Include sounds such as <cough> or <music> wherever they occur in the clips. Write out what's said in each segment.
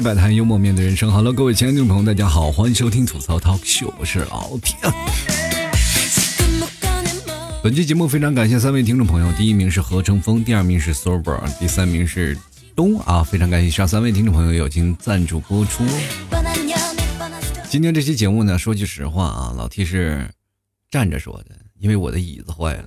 百态，幽默面对人生。Hello，各位亲爱的听众朋友，大家好，欢迎收听吐槽 Talk 秀我是老铁。本期节目非常感谢三位听众朋友，第一名是何成峰，第二名是 Sober，第三名是东啊，非常感谢上三位听众朋友友情赞助播出。今天这期节目呢，说句实话啊，老 T 是站着说的，因为我的椅子坏了。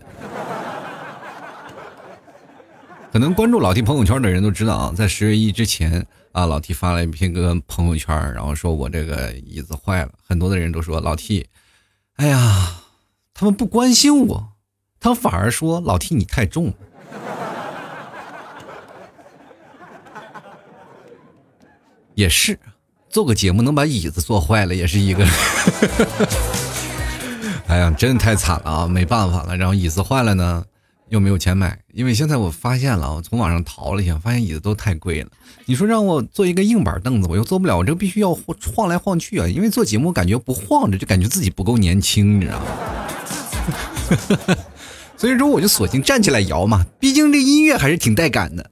可能关注老 T 朋友圈的人都知道啊，在十月一之前啊，老 T 发了一篇个朋友圈，然后说我这个椅子坏了，很多的人都说老 T，哎呀，他们不关心我，他们反而说老 T 你太重了。也是，做个节目能把椅子坐坏了，也是一个。<laughs> 哎呀，真的太惨了啊，没办法了，然后椅子坏了呢。又没有钱买，因为现在我发现了，我从网上淘了一下，发现椅子都太贵了。你说让我坐一个硬板凳子，我又坐不了，我这必须要晃来晃去啊。因为做节目感觉不晃着，就感觉自己不够年轻，你知道吗？<laughs> 所以说我就索性站起来摇嘛，毕竟这音乐还是挺带感的。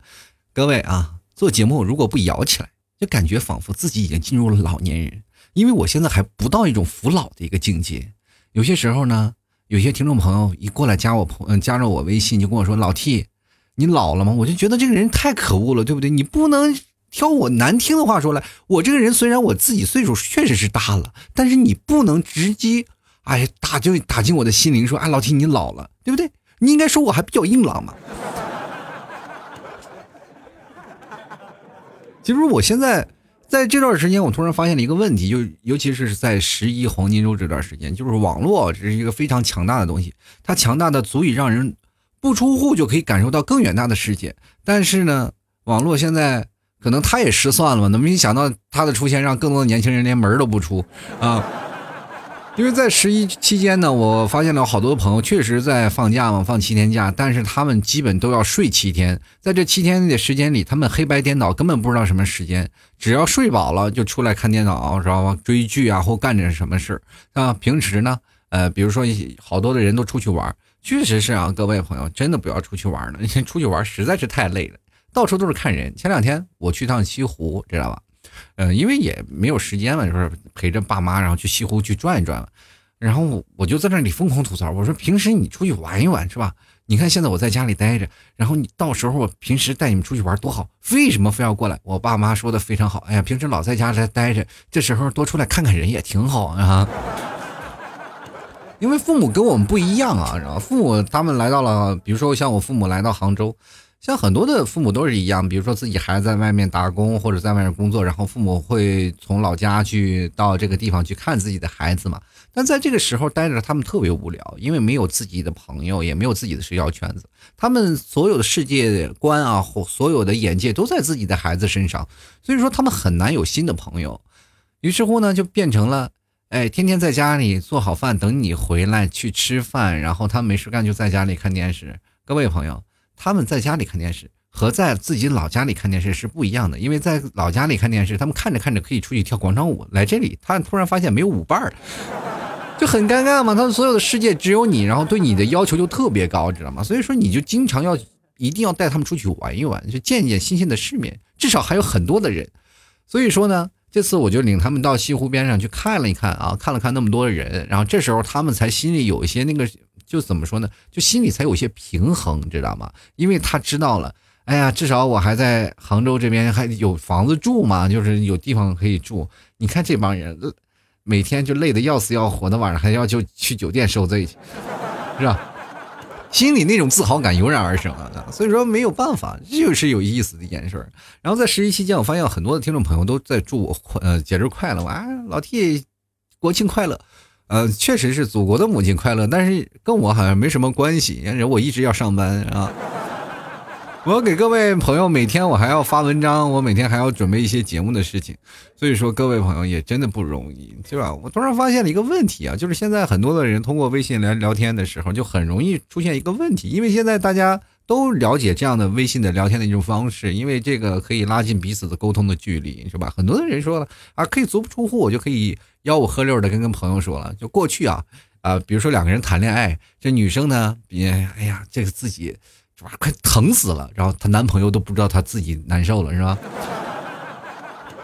各位啊，做节目如果不摇起来，就感觉仿佛自己已经进入了老年人，因为我现在还不到一种服老的一个境界。有些时候呢。有些听众朋友一过来加我朋，嗯，加上我微信就跟我说：“老 T，你老了吗？”我就觉得这个人太可恶了，对不对？你不能挑我难听的话说来。我这个人虽然我自己岁数确实是大了，但是你不能直接，哎，打就打进我的心灵，说：“啊，老 T 你老了，对不对？”你应该说我还比较硬朗嘛。其实我现在。在这段时间，我突然发现了一个问题，就尤其是在十一黄金周这段时间，就是网络这是一个非常强大的东西，它强大的足以让人不出户就可以感受到更远大的世界。但是呢，网络现在可能它也失算了吧？能没想到它的出现，让更多的年轻人连门都不出啊。因为在十一期间呢，我发现了好多朋友确实在放假嘛，放七天假，但是他们基本都要睡七天，在这七天的时间里，他们黑白颠倒，根本不知道什么时间，只要睡饱了就出来看电脑，知道吧？追剧啊，或干点什么事啊。平时呢，呃，比如说好多的人都出去玩，确实是啊，各位朋友真的不要出去玩了，出去玩实在是太累了，到处都是看人。前两天我去趟西湖，知道吧？嗯，因为也没有时间嘛，就是陪着爸妈，然后去西湖去转一转然后我就在那里疯狂吐槽，我说平时你出去玩一玩是吧？你看现在我在家里待着，然后你到时候平时带你们出去玩多好，为什么非要过来？我爸妈说的非常好，哎呀，平时老在家里待着，这时候多出来看看人也挺好啊。因为父母跟我们不一样啊，然后父母他们来到了，比如说像我父母来到杭州。像很多的父母都是一样，比如说自己孩子在外面打工或者在外面工作，然后父母会从老家去到这个地方去看自己的孩子嘛。但在这个时候待着，他们特别无聊，因为没有自己的朋友，也没有自己的社交圈子，他们所有的世界观啊，或所有的眼界都在自己的孩子身上，所以说他们很难有新的朋友。于是乎呢，就变成了，哎，天天在家里做好饭等你回来去吃饭，然后他没事干就在家里看电视。各位朋友。他们在家里看电视和在自己老家里看电视是不一样的，因为在老家里看电视，他们看着看着可以出去跳广场舞，来这里他突然发现没有舞伴儿，<laughs> 就很尴尬嘛。他们所有的世界只有你，然后对你的要求就特别高，知道吗？所以说你就经常要一定要带他们出去玩一玩，就见见新鲜的世面，至少还有很多的人。所以说呢，这次我就领他们到西湖边上去看了一看啊，看了看那么多的人，然后这时候他们才心里有一些那个。就怎么说呢？就心里才有些平衡，你知道吗？因为他知道了，哎呀，至少我还在杭州这边还有房子住嘛，就是有地方可以住。你看这帮人，每天就累得要死要活的，晚上还要就去酒店受罪去，是吧？心里那种自豪感油然而生啊！所以说没有办法，这就是有意思的一件事儿。然后在十一期间，我发现很多的听众朋友都在祝我呃节日快乐，啊，老 T 国庆快乐。呃，确实是祖国的母亲快乐，但是跟我好像没什么关系，因为我一直要上班啊。我给各位朋友每天我还要发文章，我每天还要准备一些节目的事情，所以说各位朋友也真的不容易，对吧？我突然发现了一个问题啊，就是现在很多的人通过微信来聊天的时候，就很容易出现一个问题，因为现在大家。都了解这样的微信的聊天的一种方式，因为这个可以拉近彼此的沟通的距离，是吧？很多的人说了啊，可以足不出户，我就可以吆五喝六的跟跟朋友说了。就过去啊，啊，比如说两个人谈恋爱，这女生呢，别，哎呀，这个自己是吧，快疼死了，然后她男朋友都不知道她自己难受了，是吧？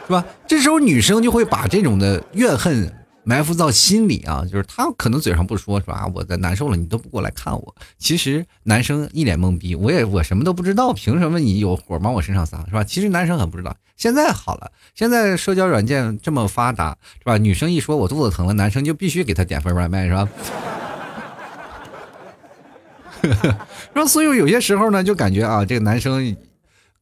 是吧？这时候女生就会把这种的怨恨埋伏到心里啊，就是他可能嘴上不说，是吧？我在难受了，你都不过来看我。其实男生一脸懵逼，我也我什么都不知道，凭什么你有火往我身上撒，是吧？其实男生很不知道。现在好了，现在社交软件这么发达，是吧？女生一说我肚子疼了，男生就必须给她点份外卖，是吧？<laughs> 然后所以有些时候呢，就感觉啊，这个男生。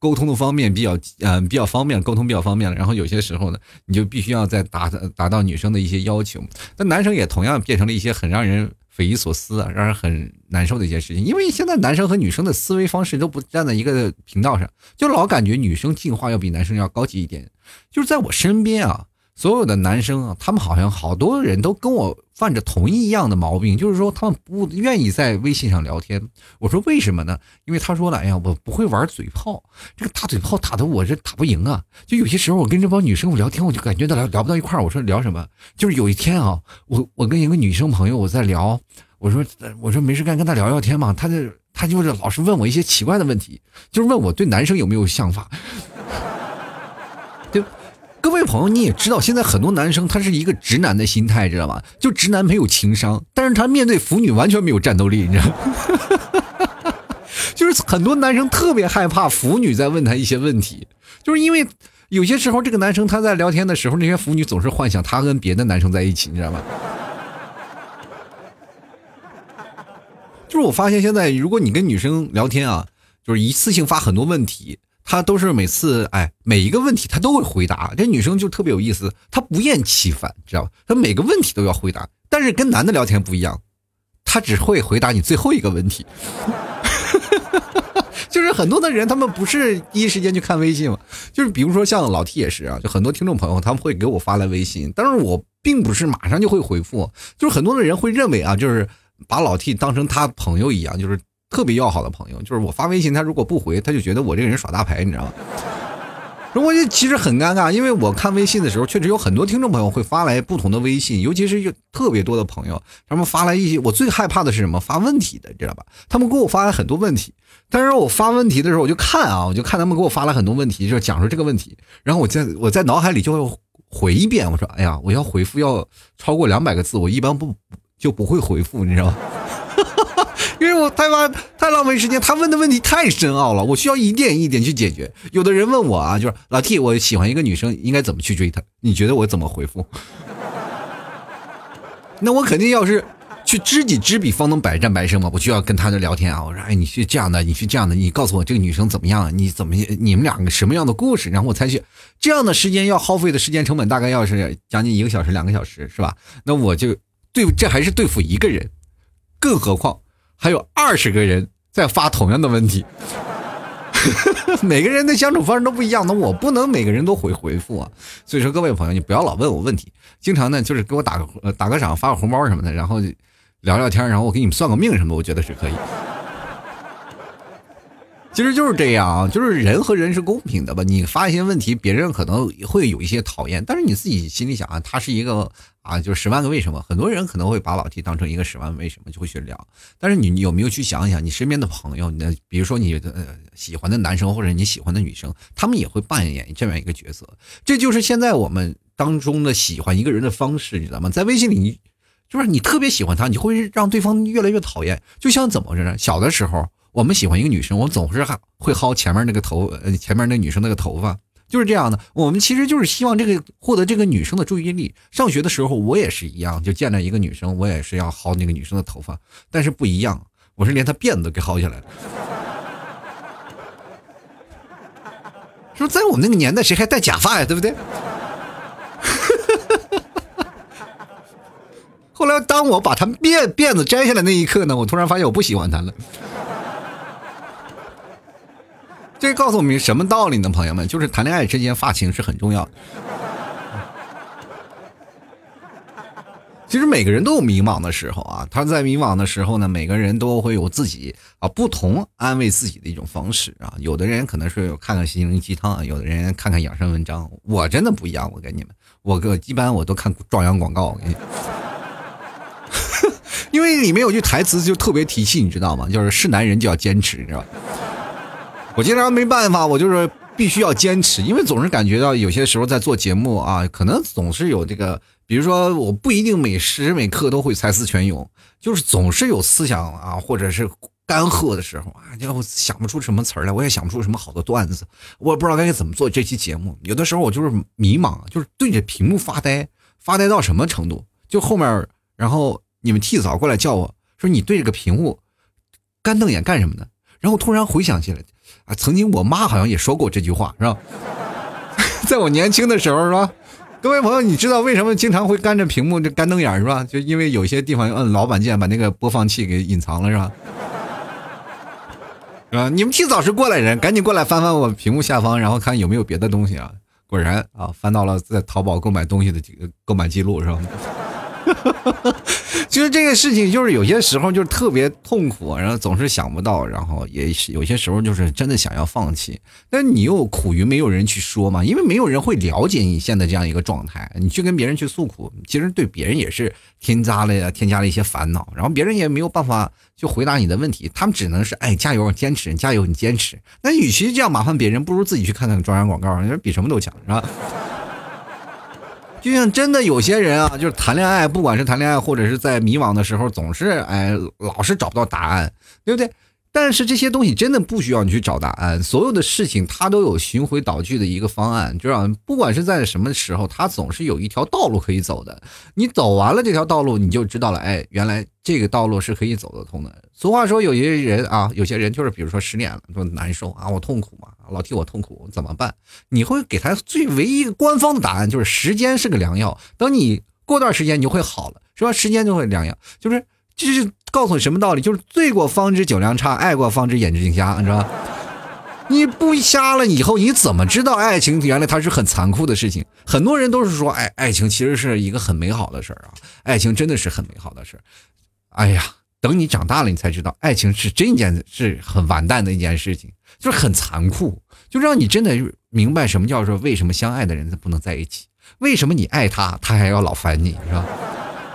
沟通的方面比较，嗯，比较方便，沟通比较方便了。然后有些时候呢，你就必须要再达达到女生的一些要求。那男生也同样变成了一些很让人匪夷所思啊，让人很难受的一些事情。因为现在男生和女生的思维方式都不站在一个频道上，就老感觉女生进化要比男生要高级一点。就是在我身边啊。所有的男生啊，他们好像好多人都跟我犯着同一样的毛病，就是说他们不愿意在微信上聊天。我说为什么呢？因为他说了，哎呀，我不会玩嘴炮，这个打嘴炮打的我这打不赢啊。就有些时候我跟这帮女生我聊天，我就感觉到聊聊不到一块儿。我说聊什么？就是有一天啊，我我跟一个女生朋友我在聊，我说我说没事干，跟她聊聊天嘛。她就她就是老是问我一些奇怪的问题，就是问我对男生有没有想法。各位朋友，你也知道，现在很多男生他是一个直男的心态，知道吗？就直男没有情商，但是他面对腐女完全没有战斗力，你知道吗？<laughs> 就是很多男生特别害怕腐女在问他一些问题，就是因为有些时候这个男生他在聊天的时候，那些腐女总是幻想他跟别的男生在一起，你知道吗？就是我发现现在，如果你跟女生聊天啊，就是一次性发很多问题。他都是每次哎，每一个问题他都会回答。这女生就特别有意思，她不厌其烦，知道吧？她每个问题都要回答。但是跟男的聊天不一样，他只会回答你最后一个问题。<laughs> 就是很多的人，他们不是第一时间去看微信嘛？就是比如说像老 T 也是啊，就很多听众朋友他们会给我发来微信，但是我并不是马上就会回复。就是很多的人会认为啊，就是把老 T 当成他朋友一样，就是。特别要好的朋友，就是我发微信，他如果不回，他就觉得我这个人耍大牌，你知道吗？我就其实很尴尬，因为我看微信的时候，确实有很多听众朋友会发来不同的微信，尤其是有特别多的朋友，他们发来一些，我最害怕的是什么？发问题的，知道吧？他们给我发来很多问题，但是我发问题的时候，我就看啊，我就看他们给我发来很多问题，就讲述这个问题，然后我在我在脑海里就会回一遍，我说，哎呀，我要回复要超过两百个字，我一般不就不会回复，你知道吗？因为我太花太浪费时间，他问的问题太深奥了，我需要一点一点去解决。有的人问我啊，就是老 T，我喜欢一个女生，应该怎么去追她？你觉得我怎么回复？<laughs> 那我肯定要是去知己知彼，方能百战百胜嘛。我就要跟他的聊天啊，我说，哎，你是这样的，你是这样的，你告诉我这个女生怎么样？你怎么你们两个什么样的故事？然后我才去。这样的时间要耗费的时间成本大概要是将近一个小时、两个小时，是吧？那我就对，这还是对付一个人，更何况。还有二十个人在发同样的问题，<laughs> 每个人的相处方式都不一样，那我不能每个人都回回复啊。所以说，各位朋友，你不要老问我问题，经常呢就是给我打个打个赏，发个红包什么的，然后聊聊天，然后我给你们算个命什么，我觉得是可以。其实就是这样啊，就是人和人是公平的吧？你发一些问题，别人可能会有一些讨厌，但是你自己心里想啊，他是一个啊，就是十万个为什么。很多人可能会把老 T 当成一个十万为什么就会去聊，但是你有没有去想一想，你身边的朋友，你比如说你的呃喜欢的男生或者你喜欢的女生，他们也会扮演这样一个角色。这就是现在我们当中的喜欢一个人的方式，你知道吗？在微信里，就是你特别喜欢他，你会让对方越来越讨厌。就像怎么着呢？小的时候。我们喜欢一个女生，我总是会薅前面那个头，呃，前面那女生那个头发，就是这样的。我们其实就是希望这个获得这个女生的注意力。上学的时候我也是一样，就见了一个女生，我也是要薅那个女生的头发，但是不一样，我是连她辫子都给薅下来了。说在我们那个年代，谁还戴假发呀？对不对？<laughs> 后来当我把她辫辫子摘下来那一刻呢，我突然发现我不喜欢她了。这告诉我们什么道理呢，朋友们？就是谈恋爱之间发情是很重要的。其实每个人都有迷茫的时候啊，他在迷茫的时候呢，每个人都会有自己啊不同安慰自己的一种方式啊。有的人可能是看看心灵鸡汤，有的人看看养生文章。我真的不一样，我跟你们，我个一般我都看壮阳广告。我跟你，<laughs> 因为里面有句台词就特别提气，你知道吗？就是是男人就要坚持，你知道吧？我经常没办法，我就是必须要坚持，因为总是感觉到有些时候在做节目啊，可能总是有这个，比如说我不一定每时每刻都会才思泉涌，就是总是有思想啊，或者是干涸的时候啊，就想不出什么词儿来，我也想不出什么好的段子，我也不知道该怎么做这期节目。有的时候我就是迷茫，就是对着屏幕发呆，发呆到什么程度？就后面，然后你们替嫂过来叫我说：“你对着个屏幕干瞪眼干什么呢？”然后突然回想起来。曾经我妈好像也说过这句话，是吧？<laughs> 在我年轻的时候，是吧？各位朋友，你知道为什么经常会干着屏幕这干瞪眼是吧？就因为有些地方摁老板键，把那个播放器给隐藏了，是吧？<laughs> 是吧？你们提早是过来人，赶紧过来翻翻我屏幕下方，然后看有没有别的东西啊！果然啊，翻到了在淘宝购买东西的这个购买记录，是吧？<laughs> 其实这个事情就是有些时候就是特别痛苦，然后总是想不到，然后也有些时候就是真的想要放弃，但你又苦于没有人去说嘛，因为没有人会了解你现在这样一个状态，你去跟别人去诉苦，其实对别人也是添加了呀添加了一些烦恼，然后别人也没有办法去回答你的问题，他们只能是哎加油坚持加油你坚持，那与其这样麻烦别人，不如自己去看看专栏广告，你说比什么都强是吧？就像真的有些人啊，就是谈恋爱，不管是谈恋爱，或者是在迷茫的时候，总是哎，老是找不到答案，对不对？但是这些东西真的不需要你去找答案，所有的事情它都有循回导句的一个方案，就让不管是在什么时候，它总是有一条道路可以走的。你走完了这条道路，你就知道了，哎，原来这个道路是可以走得通的。俗话说，有些人啊，有些人就是比如说失恋了，说难受啊，我痛苦嘛，老替我痛苦，怎么办？你会给他最唯一官方的答案，就是时间是个良药。等你过段时间，你就会好了，是吧？时间就会良药，就是。就是告诉你什么道理？就是醉过方知酒量差，爱过方知眼睛瞎，你知道吧？你不瞎了以后，你怎么知道爱情原来它是很残酷的事情？很多人都是说，哎，爱情其实是一个很美好的事儿啊，爱情真的是很美好的事儿。哎呀，等你长大了，你才知道，爱情是真件是很完蛋的一件事情，就是很残酷，就让你真的明白什么叫做为什么相爱的人不能在一起，为什么你爱他，他还要老烦你，是吧？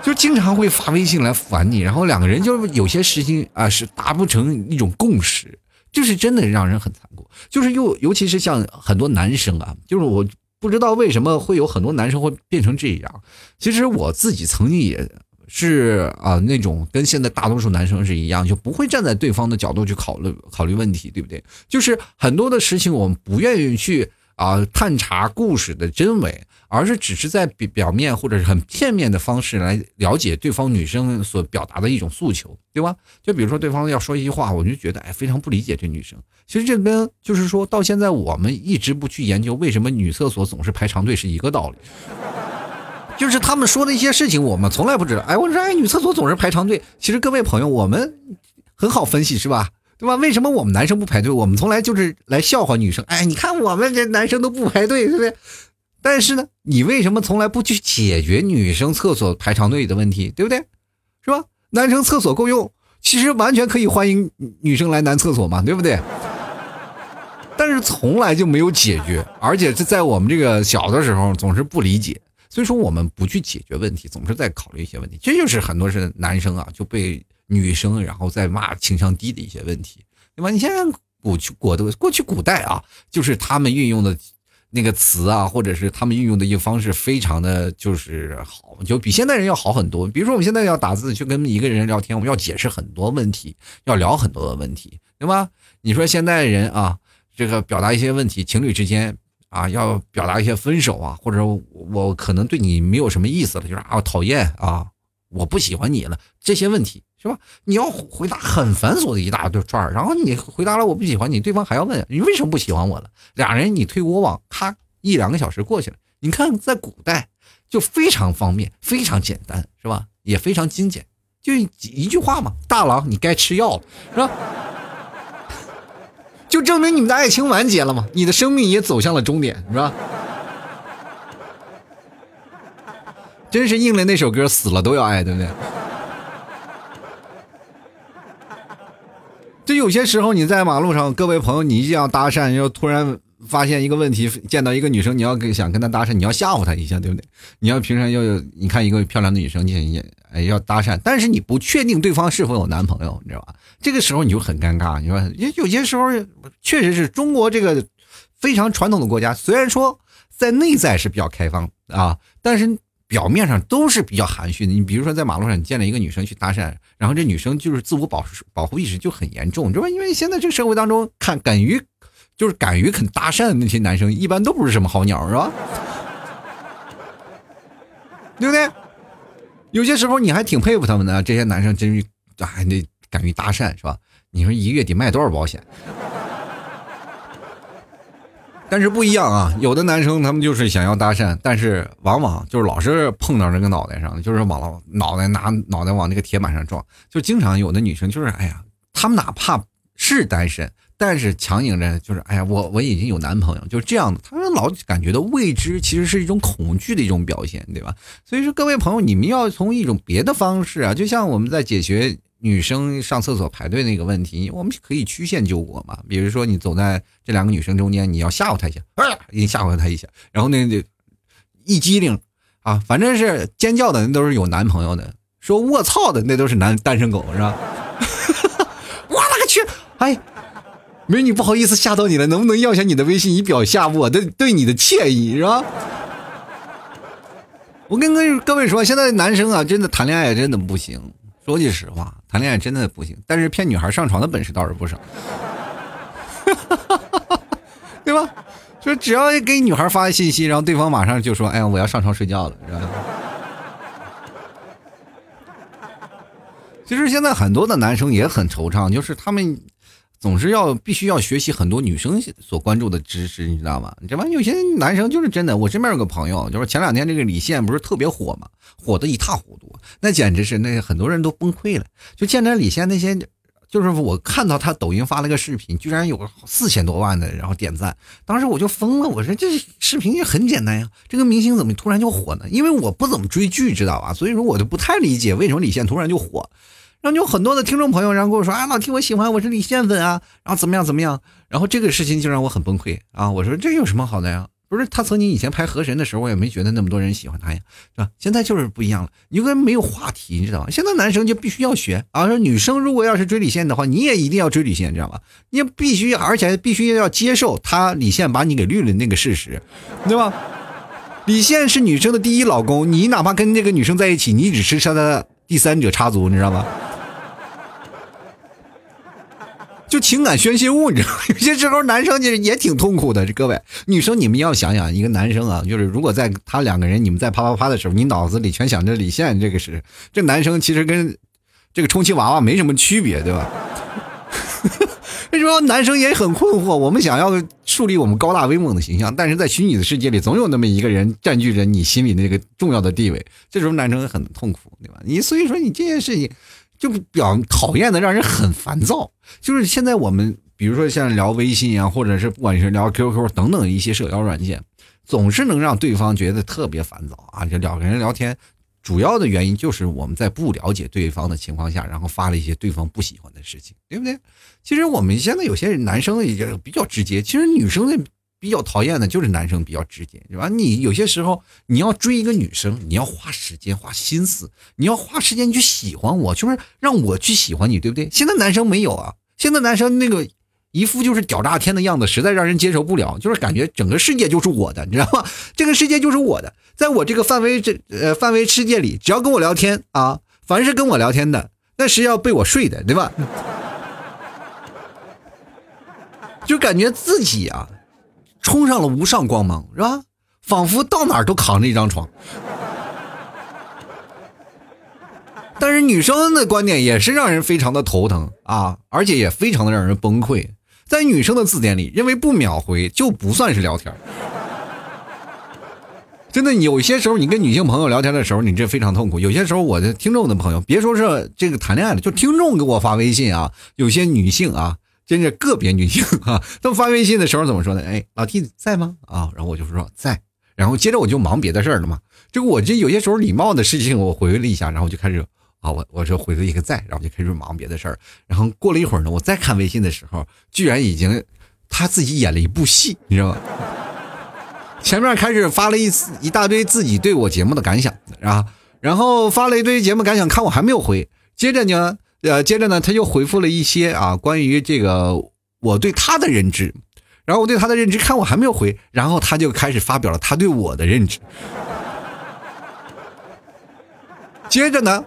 就经常会发微信来烦你，然后两个人就有些事情啊是达不成一种共识，就是真的让人很残酷。就是又尤其是像很多男生啊，就是我不知道为什么会有很多男生会变成这样。其实我自己曾经也是啊，那种跟现在大多数男生是一样，就不会站在对方的角度去考虑考虑问题，对不对？就是很多的事情我们不愿意去啊探查故事的真伪。而是只是在表表面或者是很片面的方式来了解对方女生所表达的一种诉求，对吧？就比如说对方要说一句话，我就觉得哎非常不理解这女生。其实这跟就是说到现在我们一直不去研究为什么女厕所总是排长队是一个道理。就是他们说的一些事情，我们从来不知道。哎，我说哎女厕所总是排长队，其实各位朋友我们很好分析是吧？对吧？为什么我们男生不排队？我们从来就是来笑话女生。哎，你看我们这男生都不排队，对不对？但是呢，你为什么从来不去解决女生厕所排长队的问题，对不对？是吧？男生厕所够用，其实完全可以欢迎女生来男厕所嘛，对不对？但是从来就没有解决，而且是在我们这个小的时候总是不理解，所以说我们不去解决问题，总是在考虑一些问题，这就是很多是男生啊就被女生然后再骂情商低的一些问题，对吧？你现在过去过的过去古代啊，就是他们运用的。那个词啊，或者是他们运用的一个方式，非常的就是好，就比现代人要好很多。比如说，我们现在要打字去跟一个人聊天，我们要解释很多问题，要聊很多的问题，对吧？你说现代人啊，这个表达一些问题，情侣之间啊，要表达一些分手啊，或者我可能对你没有什么意思了，就是啊，讨厌啊，我不喜欢你了，这些问题。是吧？你要回答很繁琐的一大堆串儿，然后你回答了我不喜欢你，对方还要问你为什么不喜欢我了？俩人你推我往，咔一两个小时过去了。你看在古代就非常方便，非常简单，是吧？也非常精简，就一句话嘛，大郎你该吃药了，是吧？就证明你们的爱情完结了嘛，你的生命也走向了终点，是吧？真是应了那首歌，死了都要爱，对不对？就有些时候，你在马路上，各位朋友，你一定要搭讪，要突然发现一个问题，见到一个女生，你要跟想跟她搭讪，你要吓唬她一下，对不对？你要平常要，你看一个漂亮的女生，你也哎要搭讪，但是你不确定对方是否有男朋友，你知道吧？这个时候你就很尴尬，你说，有些时候确实是中国这个非常传统的国家，虽然说在内在是比较开放啊，但是表面上都是比较含蓄的。你比如说在马路上，你见了一个女生去搭讪，然后这女生就是自我保护保护意识就很严重，知道吧？因为现在这个社会当中，看敢于就是敢于肯搭讪的那些男生，一般都不是什么好鸟，是吧？对不对？有些时候你还挺佩服他们的，这些男生真是还得敢于搭讪，是吧？你说一个月得卖多少保险？但是不一样啊，有的男生他们就是想要搭讪，但是往往就是老是碰到这个脑袋上，就是往脑袋拿脑袋往那个铁板上撞，就经常有的女生就是哎呀，他们哪怕是单身，但是强硬着就是哎呀，我我已经有男朋友，就是这样的，他们老感觉到未知其实是一种恐惧的一种表现，对吧？所以说各位朋友，你们要从一种别的方式啊，就像我们在解决。女生上厕所排队那个问题，我们可以曲线救国嘛？比如说，你走在这两个女生中间，你要吓唬她一下，啊，你吓唬她一下，然后那那一激灵啊，反正是尖叫的那都是有男朋友的，说卧槽的那都是男单身狗是吧？<laughs> 我勒个去！哎，美女不好意思吓到你了，能不能要下你的微信以表下我的对你的歉意是吧？我跟各位各位说，现在男生啊，真的谈恋爱真的不行。说句实话，谈恋爱真的不行，但是骗女孩上床的本事倒是不少，<laughs> 对吧？说只要给女孩发信息，然后对方马上就说：“哎呀，我要上床睡觉了。”是吧？其实现在很多的男生也很惆怅，就是他们。总是要必须要学习很多女生所关注的知识，你知道吗？这玩意有些男生就是真的。我身边有个朋友，就是前两天这个李现不是特别火嘛，火的一塌糊涂，那简直是那很多人都崩溃了。就见着李现那些，就是我看到他抖音发了个视频，居然有四千多万的然后点赞，当时我就疯了。我说这视频也很简单呀，这个明星怎么突然就火呢？因为我不怎么追剧，知道吧？所以说我就不太理解为什么李现突然就火。然后有很多的听众朋友，然后跟我说：“啊，老听我喜欢，我是李现粉啊。”然后怎么样怎么样？然后这个事情就让我很崩溃啊！我说这有什么好的呀？不是他曾经以前拍河神的时候，我也没觉得那么多人喜欢他呀，是吧？现在就是不一样了，你跟没有话题，你知道吗？现在男生就必须要学啊！说女生如果要是追李现的话，你也一定要追李现，知道吧？你必须，而且必须要接受他李现把你给绿了那个事实，对吧？李现是女生的第一老公，你哪怕跟那个女生在一起，你只是他的第三者插足，你知道吗？就情感宣泄物，你知道吗？<laughs> 有些时候男生其实也挺痛苦的。这各位女生，你们要想想，一个男生啊，就是如果在他两个人你们在啪啪啪的时候，你脑子里全想着李现，这个是这男生其实跟这个充气娃娃没什么区别，对吧？<laughs> 为什么男生也很困惑？我们想要树立我们高大威猛的形象，但是在虚拟的世界里，总有那么一个人占据着你心里那个重要的地位，这时候男生很痛苦，对吧？你所以说你这件事情。就表讨厌的，让人很烦躁。就是现在我们，比如说像聊微信啊，或者是不管是聊 QQ 等等一些社交软件，总是能让对方觉得特别烦躁啊。就两个人聊天，主要的原因就是我们在不了解对方的情况下，然后发了一些对方不喜欢的事情，对不对？其实我们现在有些男生也比较直接，其实女生的。比较讨厌的就是男生比较直接，是吧？你有些时候你要追一个女生，你要花时间花心思，你要花时间去喜欢我，就是让我去喜欢你，对不对？现在男生没有啊，现在男生那个一副就是屌炸天的样子，实在让人接受不了，就是感觉整个世界就是我的，你知道吗？这个世界就是我的，在我这个范围这呃范围世界里，只要跟我聊天啊，凡是跟我聊天的，那是要被我睡的，对吧？就感觉自己啊。冲上了无上光芒，是吧？仿佛到哪儿都扛着一张床。但是女生的观点也是让人非常的头疼啊，而且也非常的让人崩溃。在女生的字典里，认为不秒回就不算是聊天。真的，有些时候你跟女性朋友聊天的时候，你这非常痛苦。有些时候，我的听众的朋友，别说是这个谈恋爱了，就听众给我发微信啊，有些女性啊。真是个别女性啊，他们发微信的时候怎么说呢？哎，老弟在吗？啊，然后我就说在，然后接着我就忙别的事儿了嘛。这个我这有些时候礼貌的事情我回了一下，然后就开始啊，我我说回了一个在，然后就开始忙别的事儿。然后过了一会儿呢，我再看微信的时候，居然已经他自己演了一部戏，你知道吗？前面开始发了一一大堆自己对我节目的感想啊，然后发了一堆节目感想，看我还没有回，接着呢。呃，接着呢，他又回复了一些啊，关于这个我对他的认知，然后我对他的认知，看我还没有回，然后他就开始发表了他对我的认知。接着呢，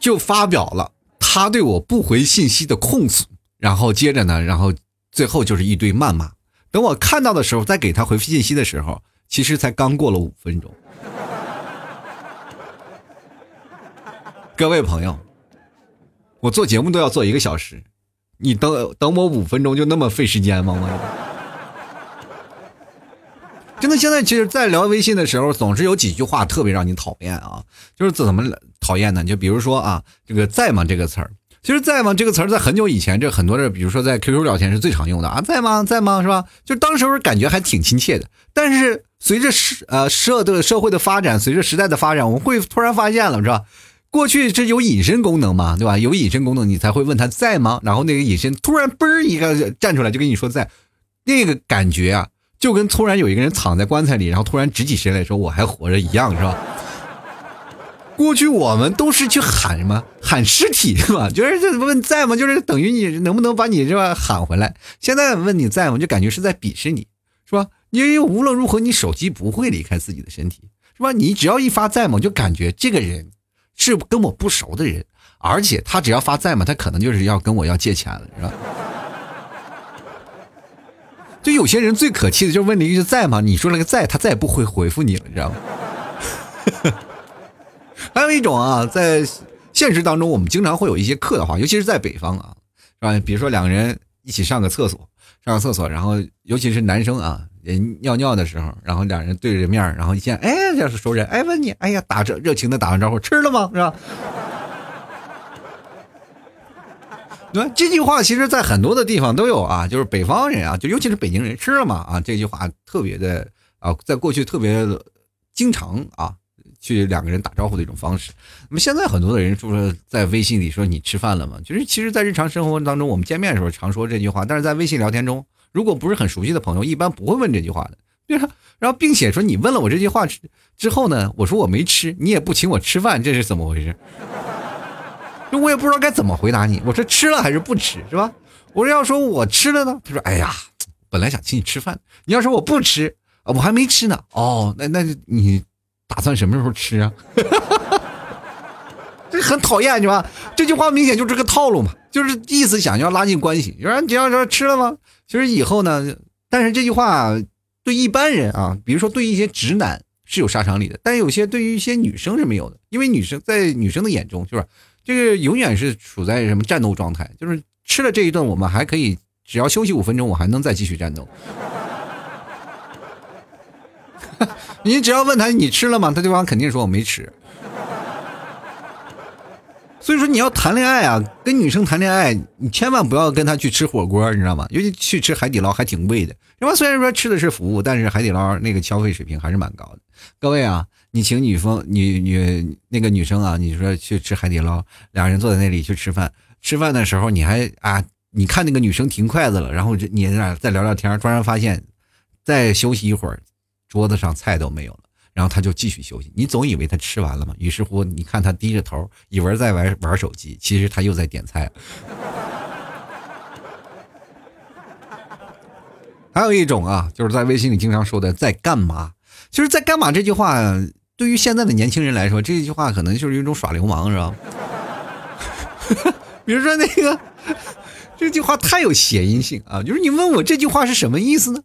就发表了他对我不回信息的控诉，然后接着呢，然后最后就是一堆谩骂。等我看到的时候，再给他回复信息的时候，其实才刚过了五分钟。各位朋友，我做节目都要做一个小时，你等等我五分钟就那么费时间吗？真的，现在其实，在聊微信的时候，总是有几句话特别让你讨厌啊，就是怎么讨厌呢？就比如说啊，这个“在吗”这个词儿，其实“在吗”这个词儿在很久以前，这很多的，比如说在 QQ 聊天是最常用的啊，“在吗？在吗？”是吧？就当时感觉还挺亲切的。但是随着社呃社的社会的发展，随着时代的发展，我们会突然发现了，是吧？过去这有隐身功能嘛，对吧？有隐身功能，你才会问他在吗？然后那个隐身突然嘣一个站出来，就跟你说在，那个感觉啊。就跟突然有一个人躺在棺材里，然后突然直起身来说我还活着一样，是吧？过去我们都是去喊什么喊尸体是吧？就是问在吗？就是等于你能不能把你这吧喊回来？现在问你在吗？就感觉是在鄙视你，是吧？因为无论如何，你手机不会离开自己的身体，是吧？你只要一发在吗，就感觉这个人是跟我不熟的人，而且他只要发在吗，他可能就是要跟我要借钱了，是吧？<laughs> 就有些人最可气的就是问了一句在吗？你说了个在，他再也不会回复你了，你知道吗？<laughs> 还有一种啊，在现实当中，我们经常会有一些客套话，尤其是在北方啊，是吧？比如说两个人一起上个厕所，上个厕所，然后尤其是男生啊，人尿尿的时候，然后两人对着面，然后一见，哎，要是熟人，哎，问你，哎呀，打着热情的打完招呼，吃了吗？是吧？对，这句话其实，在很多的地方都有啊，就是北方人啊，就尤其是北京人，吃了吗？啊，这句话特别的啊，在过去特别经常啊，去两个人打招呼的一种方式。那么现在很多的人说在微信里说你吃饭了吗？就是其实，在日常生活当中，我们见面的时候常说这句话，但是在微信聊天中，如果不是很熟悉的朋友，一般不会问这句话的。对吧？然后，并且说你问了我这句话之之后呢，我说我没吃，你也不请我吃饭，这是怎么回事？就我也不知道该怎么回答你。我说吃了还是不吃，是吧？我说要说我吃了呢，他说：“哎呀，本来想请你吃饭，你要说我不吃，我还没吃呢。哦，那那你打算什么时候吃啊？” <laughs> 这很讨厌，是吧？这句话明显就是个套路嘛，就是意思想要拉近关系。有人只要说吃了吗？其实以后呢，但是这句话对一般人啊，比如说对一些直男是有杀伤力的，但有些对于一些女生是没有的，因为女生在女生的眼中就，是吧？这个永远是处在什么战斗状态？就是吃了这一顿，我们还可以，只要休息五分钟，我还能再继续战斗。<laughs> 你只要问他你吃了吗？他对方肯定说我没吃。所以说你要谈恋爱啊，跟女生谈恋爱，你千万不要跟她去吃火锅，你知道吗？尤其去吃海底捞还挺贵的。是吧？虽然说吃的是服务，但是海底捞那个消费水平还是蛮高的。各位啊。你请女方女女那个女生啊，你说去吃海底捞，两人坐在那里去吃饭，吃饭的时候你还啊，你看那个女生停筷子了，然后你俩再聊聊天，突然发现，再休息一会儿，桌子上菜都没有了，然后他就继续休息，你总以为他吃完了嘛，于是乎你看他低着头，以为在玩玩手机，其实他又在点菜。<laughs> 还有一种啊，就是在微信里经常说的在干嘛，就是在干嘛这句话。对于现在的年轻人来说，这句话可能就是一种耍流氓，是吧？<laughs> 比如说那个，这句话太有谐音性啊！就是你问我这句话是什么意思呢？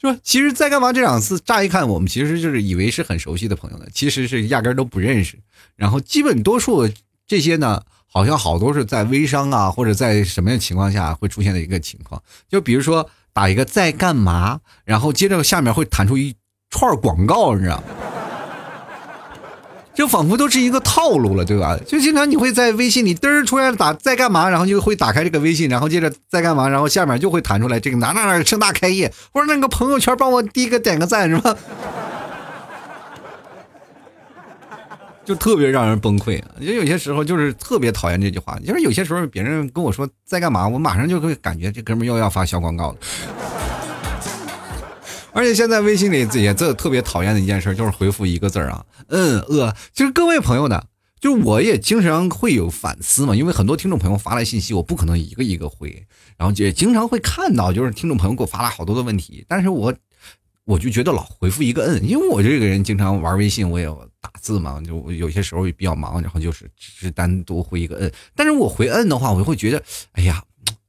是吧？其实，在干嘛这两次，乍一看我们其实就是以为是很熟悉的朋友呢，其实是压根都不认识。然后，基本多数这些呢，好像好多是在微商啊，或者在什么样情况下会出现的一个情况。就比如说打一个在干嘛，然后接着下面会弹出一串广告，你知道吗？就仿佛都是一个套路了，对吧？就经常你会在微信里嘚儿出来打在干嘛，然后就会打开这个微信，然后接着在干嘛，然后下面就会弹出来这个哪哪哪盛大开业，或者那个朋友圈帮我第一个点个赞，是吧？就特别让人崩溃。就有些时候就是特别讨厌这句话，就是有些时候别人跟我说在干嘛，我马上就会感觉这哥们又要发小广告了。而且现在微信里也这特别讨厌的一件事，就是回复一个字儿啊，嗯呃。其实各位朋友呢，就是我也经常会有反思嘛，因为很多听众朋友发来信息，我不可能一个一个回，然后也经常会看到，就是听众朋友给我发来好多的问题，但是我我就觉得老回复一个摁，因为我这个人经常玩微信，我也打字嘛，就有些时候也比较忙，然后就是只是单独回一个摁，但是我回摁的话，我就会觉得，哎呀，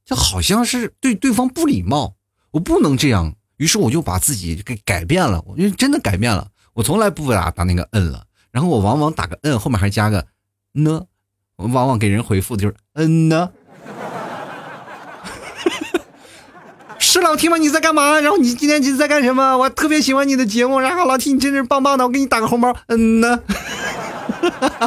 这好像是对对方不礼貌，我不能这样，于是我就把自己给改变了，我就真的改变了，我从来不打打那个摁了。然后我往往打个嗯，后面还加个呢，我往往给人回复的就是嗯呢，<laughs> 是老 T 吗？你在干嘛？然后你今天你在干什么？我特别喜欢你的节目，然后老 T 你真是棒棒的，我给你打个红包，嗯呢，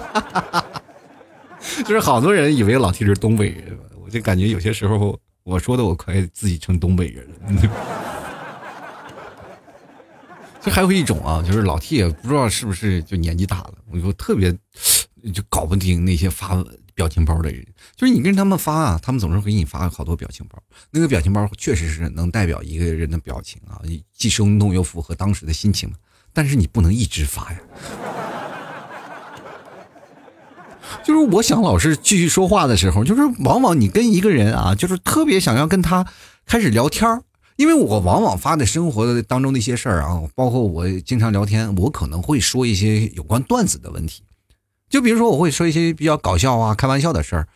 <laughs> 就是好多人以为老 T 是东北人，我就感觉有些时候我说的我快自己成东北人了。这还有一种啊，就是老 T 也不知道是不是就年纪大了，我就特别就搞不定那些发表情包的人。就是你跟他们发啊，他们总是给你发好多表情包，那个表情包确实是能代表一个人的表情啊，既生动又符合当时的心情。但是你不能一直发呀。就是我想老是继续说话的时候，就是往往你跟一个人啊，就是特别想要跟他开始聊天儿。因为我往往发的生活的当中的一些事儿啊，包括我经常聊天，我可能会说一些有关段子的问题，就比如说我会说一些比较搞笑啊、开玩笑的事儿，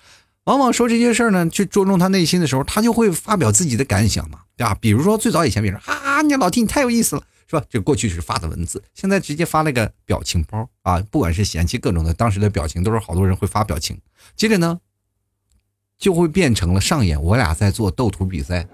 往往说这些事儿呢，去捉弄他内心的时候，他就会发表自己的感想嘛，对吧？比如说最早以前别人啊，你老听你太有意思了，是吧？这过去是发的文字，现在直接发了个表情包啊，不管是嫌弃各种的当时的表情，都是好多人会发表情，接着呢，就会变成了上演我俩在做斗图比赛。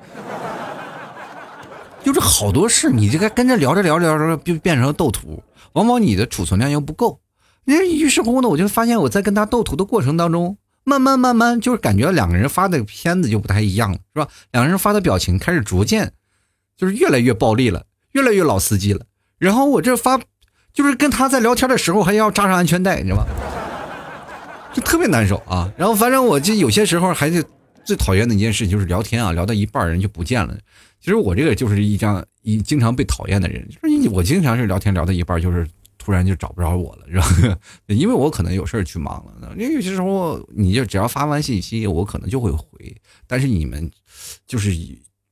就是好多事，你这个跟着聊着聊着聊着就变成了斗图，往往你的储存量又不够。那于是乎呢，我就发现我在跟他斗图的过程当中，慢慢慢慢就是感觉两个人发的片子就不太一样了，是吧？两个人发的表情开始逐渐就是越来越暴力了，越来越老司机了。然后我这发就是跟他在聊天的时候还要扎上安全带，你知道吗？就特别难受啊。然后反正我就有些时候还是最讨厌的一件事就是聊天啊，聊到一半人就不见了。其实我这个就是一张一经常被讨厌的人，就是我经常是聊天聊到一半，就是突然就找不着我了，是吧？<laughs> 因为我可能有事儿去忙了。因为有些时候你就只要发完信息，我可能就会回。但是你们就是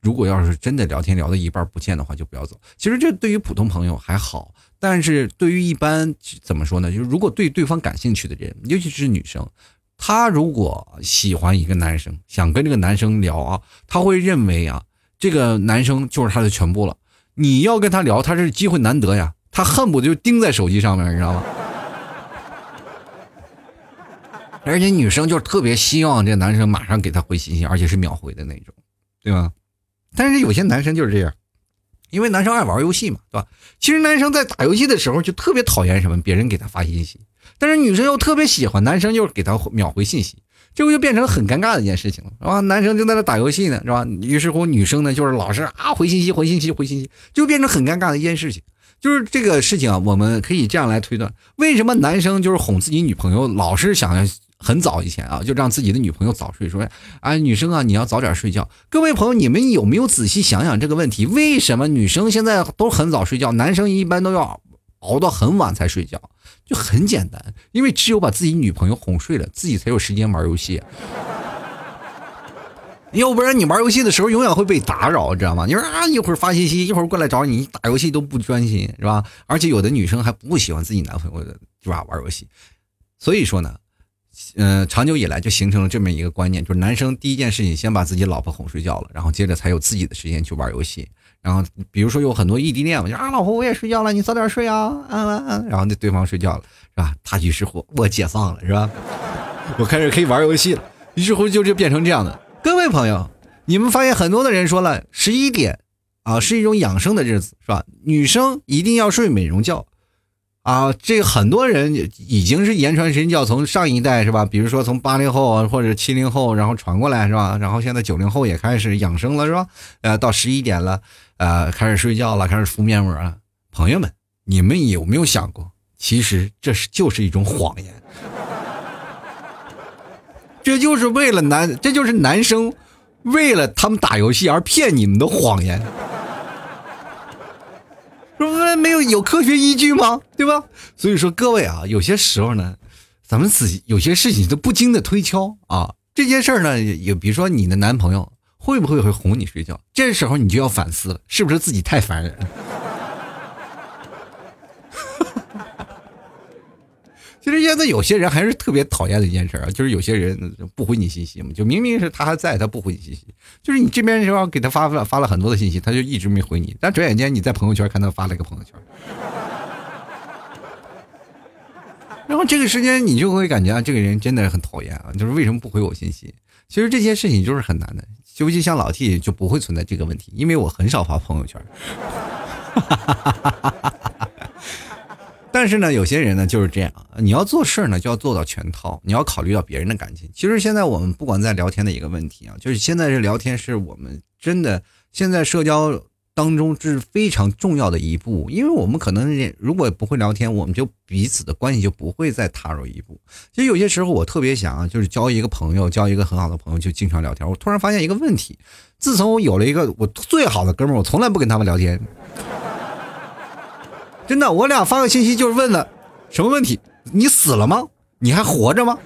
如果要是真的聊天聊到一半不见的话，就不要走。其实这对于普通朋友还好，但是对于一般怎么说呢？就是如果对对方感兴趣的人，尤其是女生，她如果喜欢一个男生，想跟这个男生聊啊，她会认为啊。这个男生就是他的全部了，你要跟他聊，他是机会难得呀，他恨不得就盯在手机上面，你知道吗？<laughs> 而且女生就特别希望这男生马上给他回信息，而且是秒回的那种，对吧？但是有些男生就是这样，因为男生爱玩游戏嘛，对吧？其实男生在打游戏的时候就特别讨厌什么别人给他发信息，但是女生又特别喜欢男生就给他秒回信息。这不就变成很尴尬的一件事情了，是吧？男生就在那打游戏呢，是吧？于是乎，女生呢就是老是啊回信息、回信息、回信息，就变成很尴尬的一件事情。就是这个事情啊，我们可以这样来推断：为什么男生就是哄自己女朋友，老是想要很早以前啊，就让自己的女朋友早睡，说啊，女生啊，你要早点睡觉。各位朋友，你们有没有仔细想想这个问题？为什么女生现在都很早睡觉，男生一般都要熬到很晚才睡觉？就很简单，因为只有把自己女朋友哄睡了，自己才有时间玩游戏。要不然你玩游戏的时候永远会被打扰，知道吗？你说啊，一会儿发信息，一会儿过来找你，打游戏都不专心，是吧？而且有的女生还不喜欢自己男朋友的，是吧？玩游戏。所以说呢，嗯，长久以来就形成了这么一个观念，就是男生第一件事情先把自己老婆哄睡觉了，然后接着才有自己的时间去玩游戏。然后，比如说有很多异地恋我，就啊，老婆我也睡觉了，你早点睡啊，嗯嗯。然后那对方睡觉了，是吧？他于是乎我解放了，是吧？<laughs> 我开始可以玩游戏了。于是乎就就变成这样的。各位朋友，你们发现很多的人说了，十一点啊是一种养生的日子，是吧？女生一定要睡美容觉。啊，这很多人已经是言传身教，从上一代是吧？比如说从八零后或者七零后，然后传过来是吧？然后现在九零后也开始养生了是吧？呃，到十一点了，呃，开始睡觉了，开始敷面膜了。朋友们，你们有没有想过，其实这是就是一种谎言？<laughs> 这就是为了男，这就是男生为了他们打游戏而骗你们的谎言。说没有有科学依据吗？对吧？所以说各位啊，有些时候呢，咱们自己有些事情都不经的推敲啊。这件事儿呢，也比如说你的男朋友会不会会哄你睡觉，这时候你就要反思了，是不是自己太烦人？其实现在有些人还是特别讨厌的一件事啊，就是有些人不回你信息嘛，就明明是他还在，他不回你信息，就是你这边是要给他发了发了很多的信息，他就一直没回你，但转眼间你在朋友圈看他发了一个朋友圈，<laughs> 然后这个时间你就会感觉啊，这个人真的很讨厌啊，就是为什么不回我信息？其实这些事情就是很难的，尤其像老 T 就不会存在这个问题，因为我很少发朋友圈。<laughs> 但是呢，有些人呢就是这样，你要做事呢就要做到全套，你要考虑到别人的感情。其实现在我们不管在聊天的一个问题啊，就是现在这聊天是我们真的现在社交当中是非常重要的一步，因为我们可能如果不会聊天，我们就彼此的关系就不会再踏入一步。其实有些时候我特别想啊，就是交一个朋友，交一个很好的朋友，就经常聊天。我突然发现一个问题，自从我有了一个我最好的哥们儿，我从来不跟他们聊天。真的，我俩发个信息就是问了，什么问题？你死了吗？你还活着吗？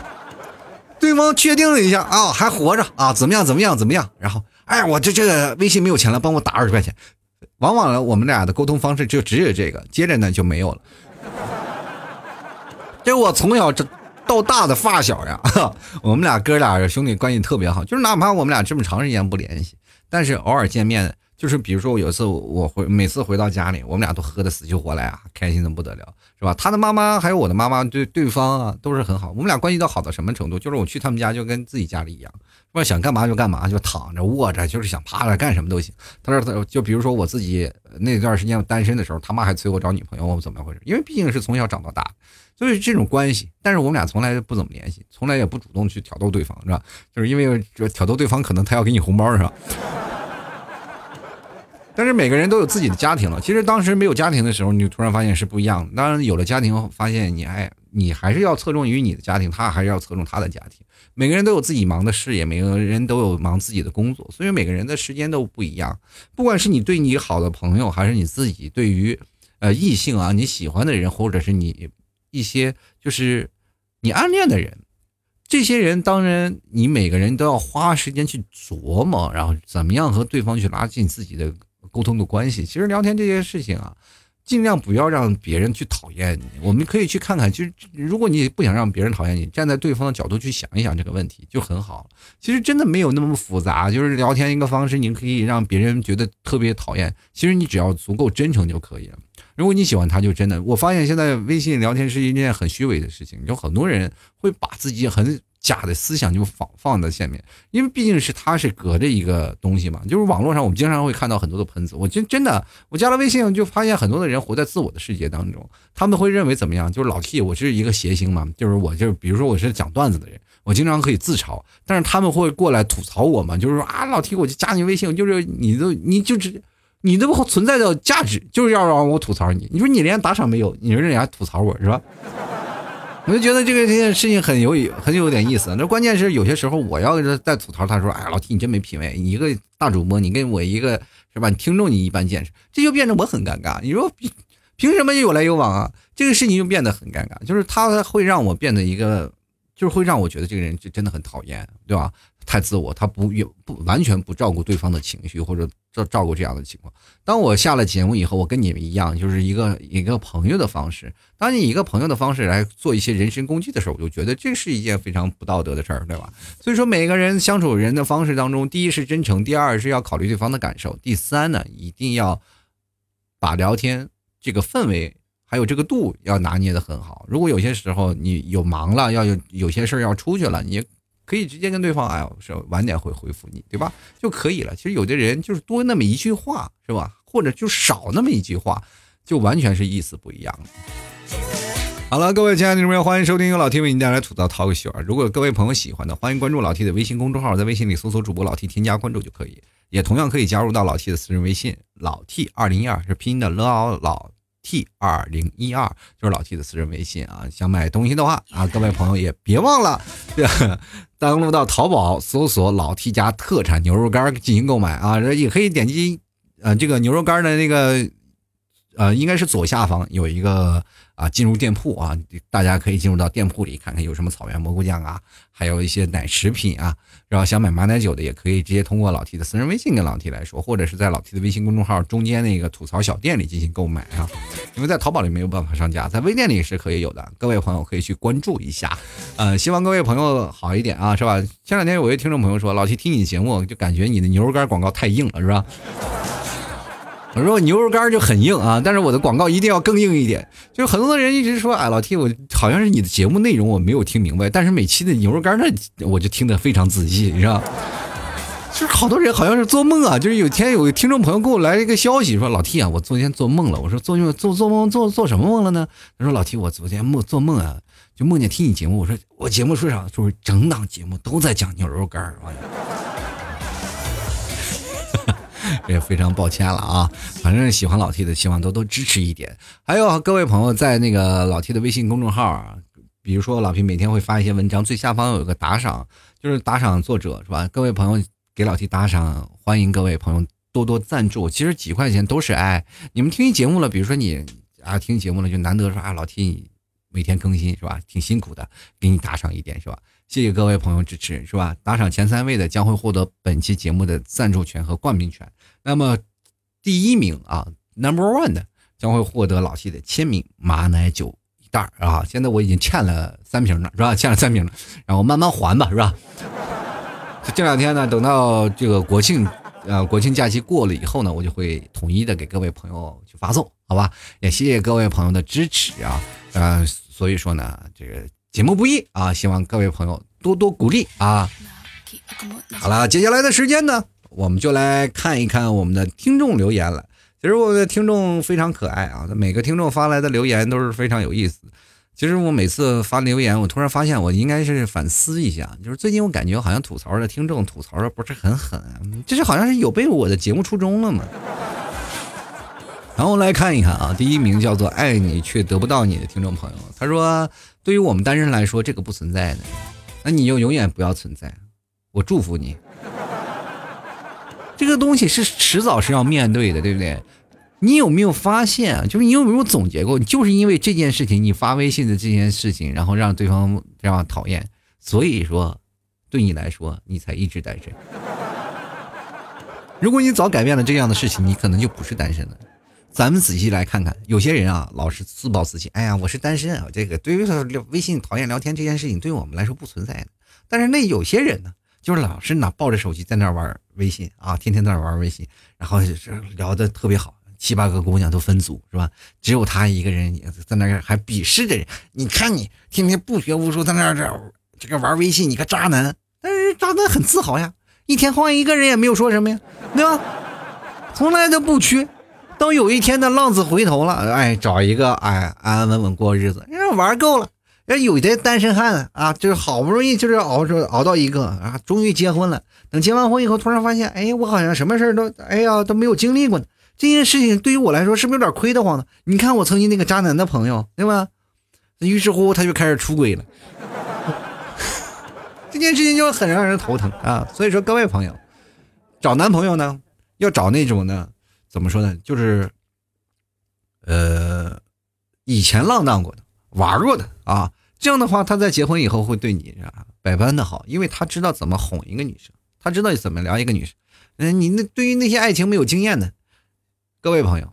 <laughs> 对方确定了一下啊，还活着啊？怎么样？怎么样？怎么样？然后，哎，我这这个微信没有钱了，帮我打二十块钱。往往呢，我们俩的沟通方式就只有这个，接着呢就没有了。这我从小到大的发小呀，我们俩哥俩兄弟关系特别好，就是哪怕我们俩这么长时间不联系，但是偶尔见面。就是比如说我，有一次我回，每次回到家里，我们俩都喝的死去活来啊，开心的不得了，是吧？他的妈妈还有我的妈妈对对方啊都是很好，我们俩关系到好到什么程度？就是我去他们家就跟自己家里一样，说想干嘛就干嘛，就躺着卧着，就是想趴着干什么都行。他说他就比如说我自己那段时间单身的时候，他妈还催我找女朋友，我怎么回事？因为毕竟是从小长到大，所以这种关系。但是我们俩从来不怎么联系，从来也不主动去挑逗对方，是吧？就是因为挑逗对方，可能他要给你红包，是吧？但是每个人都有自己的家庭了。其实当时没有家庭的时候，你突然发现是不一样的。当然有了家庭，发现你还你还是要侧重于你的家庭，他还是要侧重他的家庭。每个人都有自己忙的事业，每个人都有忙自己的工作，所以每个人的时间都不一样。不管是你对你好的朋友，还是你自己对于呃异性啊你喜欢的人，或者是你一些就是你暗恋的人，这些人当然你每个人都要花时间去琢磨，然后怎么样和对方去拉近自己的。沟通的关系，其实聊天这件事情啊，尽量不要让别人去讨厌你。我们可以去看看，就是如果你不想让别人讨厌你，站在对方的角度去想一想这个问题就很好。其实真的没有那么复杂，就是聊天一个方式，你可以让别人觉得特别讨厌。其实你只要足够真诚就可以了。如果你喜欢他，就真的。我发现现在微信聊天是一件很虚伪的事情，有很多人会把自己很。假的思想就放放在下面，因为毕竟是他是隔着一个东西嘛，就是网络上我们经常会看到很多的喷子。我真真的，我加了微信就发现很多的人活在自我的世界当中，他们会认为怎么样？就是老 T，我是一个谐星嘛，就是我就是比如说我是讲段子的人，我经常可以自嘲，但是他们会过来吐槽我嘛，就是说啊，老 T，我就加你微信，就是你都你就是你都存在的价值就是要让我吐槽你，你说你连打赏没有，你说人家吐槽我是吧？我就觉得这个这件事情很有很有点意思。那关键是有些时候我要是在吐槽，他说：“哎，老 T 你真没品位，你一个大主播，你跟我一个是吧？你听众你一般见识，这就变成我很尴尬。你说凭什么有来有往啊？这个事情就变得很尴尬，就是他会让我变得一个，就是会让我觉得这个人就真的很讨厌，对吧？太自我，他不有不完全不照顾对方的情绪或者。照照顾这样的情况。当我下了节目以后，我跟你们一样，就是一个一个朋友的方式。当你一个朋友的方式来做一些人身攻击的时候，我就觉得这是一件非常不道德的事儿，对吧？所以说，每个人相处人的方式当中，第一是真诚，第二是要考虑对方的感受，第三呢，一定要把聊天这个氛围还有这个度要拿捏的很好。如果有些时候你有忙了，要有有些事儿要出去了，你。可以直接跟对方，哎，是晚点会回复你，对吧？就可以了。其实有的人就是多那么一句话，是吧？或者就少那么一句话，就完全是意思不一样。好了，各位亲爱的听众朋友，欢迎收听由老 T 为您带来吐槽淘个秀啊！如果各位朋友喜欢的，欢迎关注老 T 的微信公众号，在微信里搜索主播老 T，添加关注就可以。也同样可以加入到老 T 的私人微信，老 T 二零一二是拼音的老老。T 二零一二就是老 T 的私人微信啊，想买东西的话啊，各位朋友也别忘了登录到淘宝搜索老 T 家特产牛肉干进行购买啊，也可以点击呃这个牛肉干的那个呃，应该是左下方有一个啊，进入店铺啊，大家可以进入到店铺里看看有什么草原蘑菇酱啊，还有一些奶食品啊。然后想买马奶酒的也可以直接通过老 T 的私人微信跟老 T 来说，或者是在老 T 的微信公众号中间那个吐槽小店里进行购买啊。因为在淘宝里没有办法上架，在微店里是可以有的。各位朋友可以去关注一下，呃，希望各位朋友好一点啊，是吧？前两天有位听众朋友说，老 T 听你节目就感觉你的牛肉干广告太硬了，是吧？我说牛肉干就很硬啊，但是我的广告一定要更硬一点。就是很多人一直说，哎，老 T，我好像是你的节目内容我没有听明白，但是每期的牛肉干那我就听得非常仔细，你知道？就是好多人好像是做梦啊，就是有天有个听众朋友给我来了一个消息，说老 T 啊，我昨天做梦了。我说做梦做做梦做做什么梦了呢？他说老 T，我昨天梦做梦啊，就梦见听你节目。我说我节目说啥？就是整档节目都在讲牛肉干。<laughs> 也非常抱歉了啊，反正喜欢老 T 的，希望多多支持一点。还有各位朋友在那个老 T 的微信公众号啊，比如说老 T 每天会发一些文章，最下方有个打赏，就是打赏作者是吧？各位朋友给老 T 打赏，欢迎各位朋友多多赞助，其实几块钱都是爱。你们听节目了，比如说你啊听节目了，就难得说啊老 T 每天更新是吧？挺辛苦的，给你打赏一点是吧？谢谢各位朋友支持，是吧？打赏前三位的将会获得本期节目的赞助权和冠名权。那么，第一名啊，Number One 的将会获得老 T 的签名马奶酒一袋啊！现在我已经欠了三瓶了，是吧？欠了三瓶了，然后慢慢还吧，是吧？这两天呢，等到这个国庆，呃，国庆假期过了以后呢，我就会统一的给各位朋友去发送，好吧？也谢谢各位朋友的支持啊！呃，所以说呢，这个。节目不易啊，希望各位朋友多多鼓励啊！好了，接下来的时间呢，我们就来看一看我们的听众留言了。其实我的听众非常可爱啊，每个听众发来的留言都是非常有意思。其实我每次发留言，我突然发现我应该是反思一下，就是最近我感觉好像吐槽的听众吐槽的不是很狠，这是好像是有悖我的节目初衷了嘛？然后来看一看啊，第一名叫做“爱你却得不到你”的听众朋友，他说：“对于我们单身来说，这个不存在的，那你就永远不要存在。我祝福你，这个东西是迟早是要面对的，对不对？你有没有发现啊？就是你有没有总结过？就是因为这件事情，你发微信的这件事情，然后让对方这样讨厌，所以说，对你来说，你才一直单身。如果你早改变了这样的事情，你可能就不是单身了。”咱们仔细来看看，有些人啊，老是自暴自弃。哎呀，我是单身啊，这个对于微信讨厌聊天这件事情，对我们来说不存在的。但是那有些人呢，就是老是拿抱着手机在那玩微信啊，天天在那玩微信，然后聊的特别好，七八个姑娘都分组是吧？只有他一个人在那还鄙视着人。你看你天天不学无术，在那这这个玩微信，你个渣男。但是渣男很自豪呀，一天换一个人也没有说什么呀，对吧？从来都不缺。等有一天的浪子回头了，哎，找一个哎安安稳稳过日子，人玩够了。人有的单身汉啊，就是好不容易就是熬着熬到一个啊，终于结婚了。等结完婚以后，突然发现，哎，我好像什么事都哎呀都没有经历过呢。这件事情对于我来说是不是有点亏得慌呢？你看我曾经那个渣男的朋友，对吧？于是乎他就开始出轨了。<laughs> 这件事情就很让人头疼啊。所以说各位朋友，找男朋友呢，要找那种呢。怎么说呢？就是，呃，以前浪荡过的、玩过的啊，这样的话，他在结婚以后会对你啊百般的好，因为他知道怎么哄一个女生，他知道怎么聊一个女生。嗯，你那对于那些爱情没有经验的各位朋友，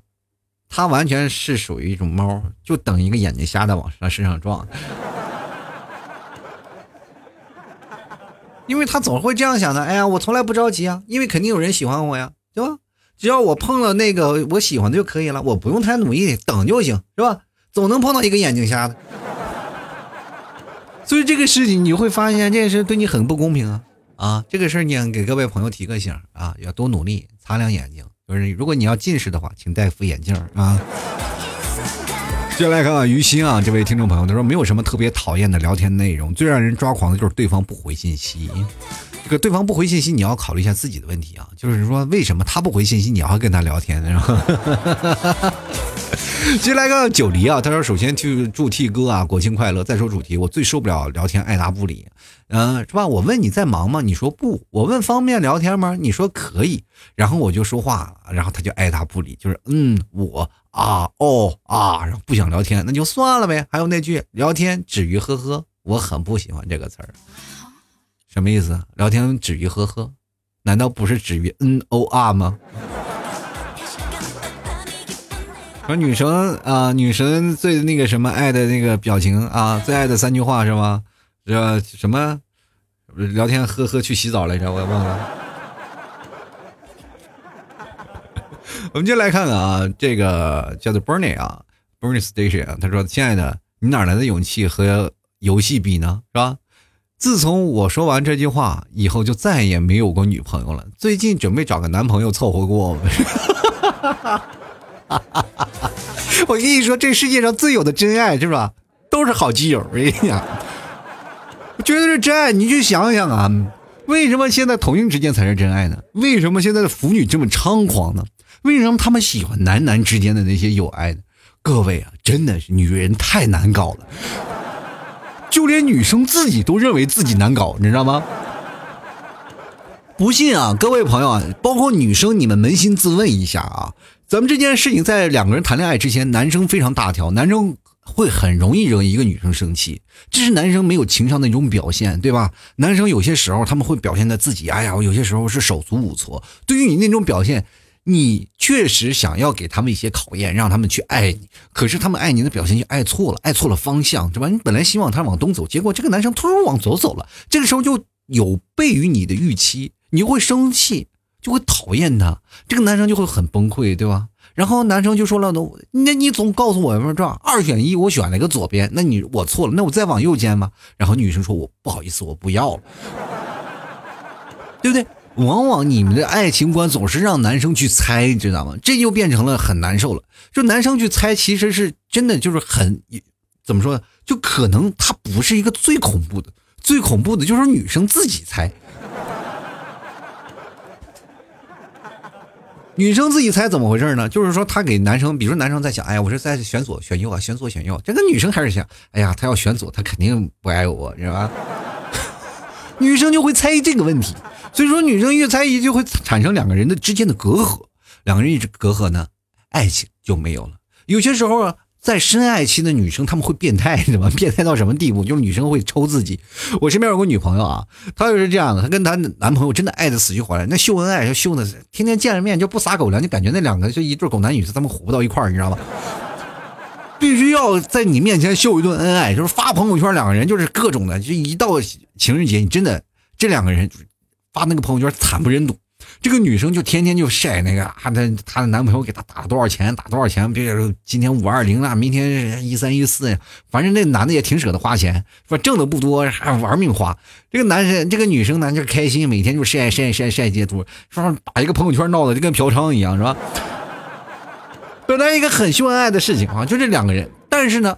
他完全是属于一种猫，就等一个眼睛瞎的往他身上撞，因为他总会这样想的。哎呀，我从来不着急啊，因为肯定有人喜欢我呀，对吧？只要我碰了那个我喜欢的就可以了，我不用太努力，等就行，是吧？总能碰到一个眼睛瞎的。所以这个事情你会发现，这件事对你很不公平啊！啊，这个事儿你给各位朋友提个醒啊，要多努力，擦亮眼睛。就是如果你要近视的话，请戴副眼镜啊。接下来看看于心啊，这位听众朋友，他说没有什么特别讨厌的聊天内容，最让人抓狂的就是对方不回信息。这个对方不回信息，你要考虑一下自己的问题啊，就是说为什么他不回信息，你要跟他聊天，是吧？<laughs> 接下来个九黎啊，他说首先去祝 T 哥啊国庆快乐。再说主题，我最受不了聊天爱答不理，嗯，是吧？我问你在忙吗？你说不。我问方便聊天吗？你说可以。然后我就说话，然后他就爱答不理，就是嗯我啊哦啊，然后不想聊天，那就算了呗。还有那句聊天止于呵呵，我很不喜欢这个词儿，什么意思？聊天止于呵呵，难道不是止于 n o r 吗？说女神啊，女神最那个什么爱的那个表情啊，<laughs> 最爱的三句话是吗？这什么聊天呵呵去洗澡来着，我也忘了。<laughs> 我们就来看看啊，这个叫做 Bernie 啊，Bernie Station 啊，他说：“亲爱的，你哪来的勇气和游戏比呢？是吧？自从我说完这句话以后，就再也没有过女朋友了。最近准备找个男朋友凑合过。<laughs> <laughs> 我跟你说，这世界上最有的真爱是吧？都是好基友。哎呀，绝对是真爱。你去想想啊，为什么现在同性之间才是真爱呢？为什么现在的腐女这么猖狂呢？”为什么他们喜欢男男之间的那些友爱呢？各位啊，真的是女人太难搞了，就连女生自己都认为自己难搞，你知道吗？不信啊，各位朋友啊，包括女生，你们扪心自问一下啊，咱们这件事情在两个人谈恋爱之前，男生非常大条，男生会很容易惹一个女生生气，这是男生没有情商的一种表现，对吧？男生有些时候他们会表现的自己，哎呀，我有些时候是手足无措，对于你那种表现。你确实想要给他们一些考验，让他们去爱你，可是他们爱你的表现就爱错了，爱错了方向，对吧？你本来希望他往东走，结果这个男生突然往左走了，这个时候就有悖于你的预期，你会生气，就会讨厌他，这个男生就会很崩溃，对吧？然后男生就说了：“那你总告诉我们这二选一，我选了一个左边，那你我错了，那我再往右肩吗？”然后女生说：“我不好意思，我不要了，对不对？”往往你们的爱情观总是让男生去猜，知道吗？这就变成了很难受了。就男生去猜，其实是真的，就是很怎么说呢？就可能他不是一个最恐怖的，最恐怖的就是女生自己猜。女生自己猜怎么回事呢？就是说，她给男生，比如说男生在想，哎呀，我是在选左选右啊，选左选右。这个女生开始想，哎呀，他要选左，他肯定不爱我，是吧？<laughs> 女生就会猜疑这个问题。所以说，女生越猜疑，就会产生两个人的之间的隔阂，两个人一直隔阂呢，爱情就没有了。有些时候啊，在深爱期的女生，他们会变态，你知道吗？<laughs> 变态到什么地步？就是女生会抽自己。我身边有个女朋友啊，她就是这样的，她跟她男朋友真的爱的死去活来，那秀恩爱，秀的天天见了面就不撒狗粮，就感觉那两个就一对狗男女，是他们活不到一块儿，你知道吗？<laughs> 必须要在你面前秀一顿恩爱，就是发朋友圈，两个人就是各种的，就一到情人节，你真的这两个人。发那个朋友圈惨不忍睹，这个女生就天天就晒那个啊，她她的男朋友给她打了多少钱，打多少钱，别说今天五二零了，明天一三一四呀，反正那男的也挺舍得花钱，说挣的不多，还玩命花。这个男生，这个女生呢就开心，每天就晒晒晒晒截图，说打一个朋友圈闹的就跟嫖娼一样，是吧？本来一个很秀恩爱的事情啊，就这两个人，但是呢。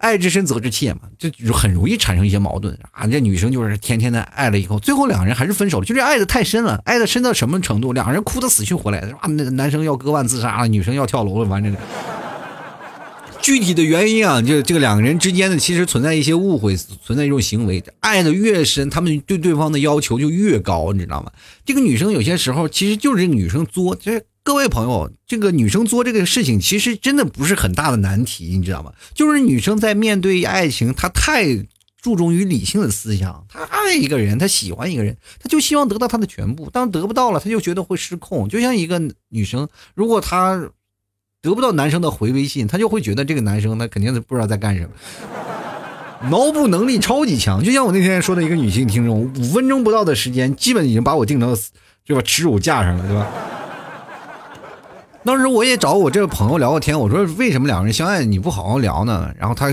爱之深，责之切嘛，就很容易产生一些矛盾啊。这女生就是天天的爱了以后，最后两个人还是分手了，就这爱的太深了，爱的深到什么程度？两个人哭得死去活来的，啊，那男生要割腕自杀了，女生要跳楼了，反正具体的原因啊，就这个两个人之间的其实存在一些误会，存在一种行为，爱的越深，他们对对方的要求就越高，你知道吗？这个女生有些时候其实就是女生作，这。各位朋友，这个女生做这个事情，其实真的不是很大的难题，你知道吗？就是女生在面对爱情，她太注重于理性的思想。她爱一个人，她喜欢一个人，她就希望得到他的全部。当得不到了，她就觉得会失控。就像一个女生，如果她得不到男生的回微信，她就会觉得这个男生他肯定是不知道在干什么，脑补能力超级强。就像我那天说的一个女性听众，五分钟不到的时间，基本已经把我定成对吧耻辱架上了，对吧？当时我也找我这个朋友聊过天，我说为什么两个人相爱你不好好聊呢？然后他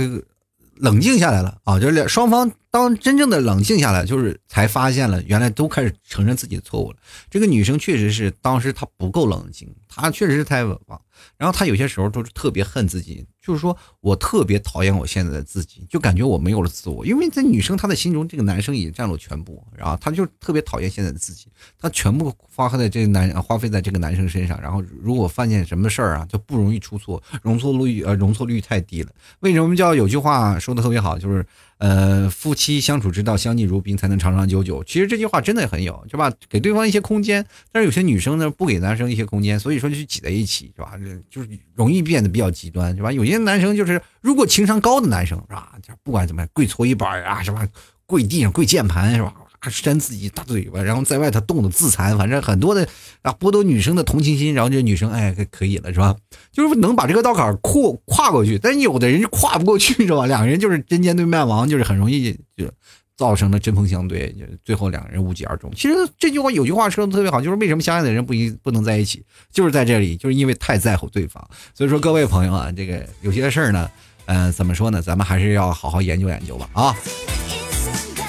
冷静下来了啊，就是双方当真正的冷静下来，就是才发现了原来都开始承认自己的错误了。这个女生确实是当时她不够冷静，她确实是太稳了。然后她有些时候都是特别恨自己。就是说我特别讨厌我现在的自己，就感觉我没有了自我，因为在女生她的心中，这个男生已经占了全部，然后她就特别讨厌现在的自己，她全部花费在这个男花费在这个男生身上，然后如果犯见什么事儿啊，就不容易出错，容错率呃容错率太低了。为什么叫有句话说的特别好，就是呃，夫妻相处之道，相敬如宾，才能长长久久。其实这句话真的很有，是吧？给对方一些空间，但是有些女生呢，不给男生一些空间，所以说就挤在一起，是吧？就是容易变得比较极端，是吧？有些男生就是，如果情商高的男生，是吧？不管怎么样，跪搓衣板啊，什么跪地上跪键盘，是吧？扇自己大嘴巴，然后在外头冻得自残，反正很多的啊，剥夺女生的同情心，然后这女生哎可以了是吧？就是能把这个道坎跨跨过去，但有的人就跨不过去是吧？两个人就是针尖对麦芒，就是很容易就造成了针锋相对，就最后两个人无疾而终。其实这句话有句话说的特别好，就是为什么相爱的人不一不能在一起，就是在这里，就是因为太在乎对方。所以说各位朋友啊，这个有些事儿呢，嗯，怎么说呢？咱们还是要好好研究研究吧啊。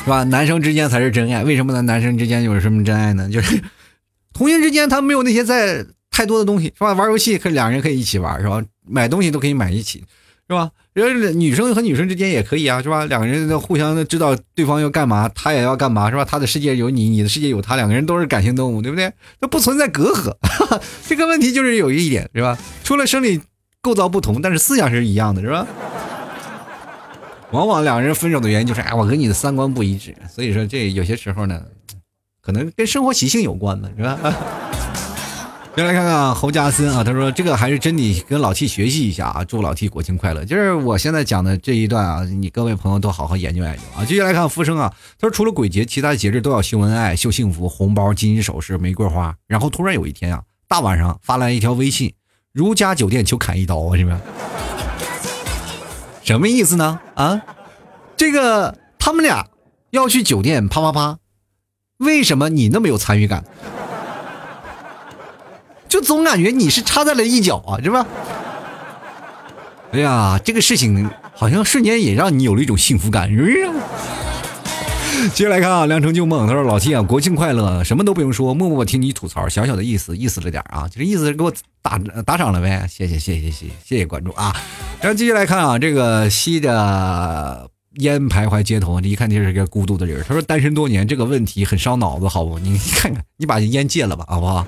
是吧？男生之间才是真爱。为什么呢？男生之间有什么真爱呢？就是 <laughs> 同性之间，他没有那些在太多的东西，是吧？玩游戏可两人可以一起玩，是吧？买东西都可以买一起，是吧？人女生和女生之间也可以啊，是吧？两个人互相知道对方要干嘛，他也要干嘛，是吧？他的世界有你，你的世界有他，两个人都是感性动物，对不对？那不存在隔阂。<laughs> 这个问题就是有一点，是吧？除了生理构造不同，但是思想是一样的，是吧？往往两个人分手的原因就是，哎，我跟你的三观不一致。所以说，这有些时候呢，可能跟生活习性有关呢，是吧？<laughs> 再来看看侯家森啊，他说这个还是真得跟老 T 学习一下啊，祝老 T 国庆快乐。就是我现在讲的这一段啊，你各位朋友都好好研究研究啊。接下来看福生啊，他说除了鬼节，其他节日都要秀恩爱、秀幸福，红包、金银首饰、玫瑰花。然后突然有一天啊，大晚上发来一条微信：如家酒店求砍一刀啊，是不是？什么意思呢？啊，这个他们俩要去酒店啪啪啪，为什么你那么有参与感？就总感觉你是插在了一角啊，是吧？哎呀，这个事情好像瞬间也让你有了一种幸福感，是不是？<laughs> 接下来看啊，良辰旧梦。他说：「老七啊，国庆快乐！」什么都不用说，默默听你吐槽，小小的意思，意思了点啊。就这意思给我打打赏了呗。谢谢，谢谢，谢谢，谢谢关注啊。然后接下来看啊，这个吸着烟徘徊街头，这一看就是个孤独的人。他说：「单身多年，这个问题很烧脑子，好不？你看看，你把烟戒了吧，好不好？」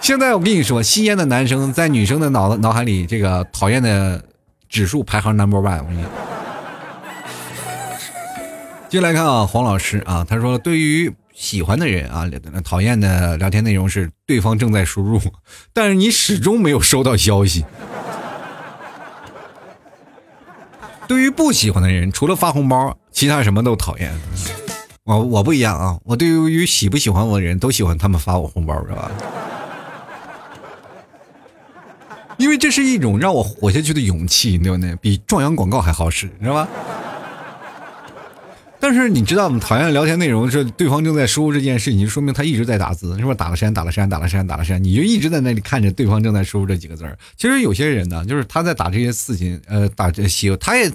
现在我跟你说，吸烟的男生在女生的脑子脑海里，这个讨厌的指数排行 number one。我跟你说。接来看啊，黄老师啊，他说对于喜欢的人啊，讨厌的聊天内容是对方正在输入，但是你始终没有收到消息。<laughs> 对于不喜欢的人，除了发红包，其他什么都讨厌。我我不一样啊，我对于喜不喜欢我的人都喜欢他们发我红包，是吧？因为这是一种让我活下去的勇气，对不对？比壮阳广告还好使，知道吧？但是你知道吗？讨厌聊天内容是对方正在输入这件事情，说明他一直在打字，是不是打了删，打了删，打了删，打了删，你就一直在那里看着对方正在输入这几个字儿。其实有些人呢，就是他在打这些事情，呃，打这些，他也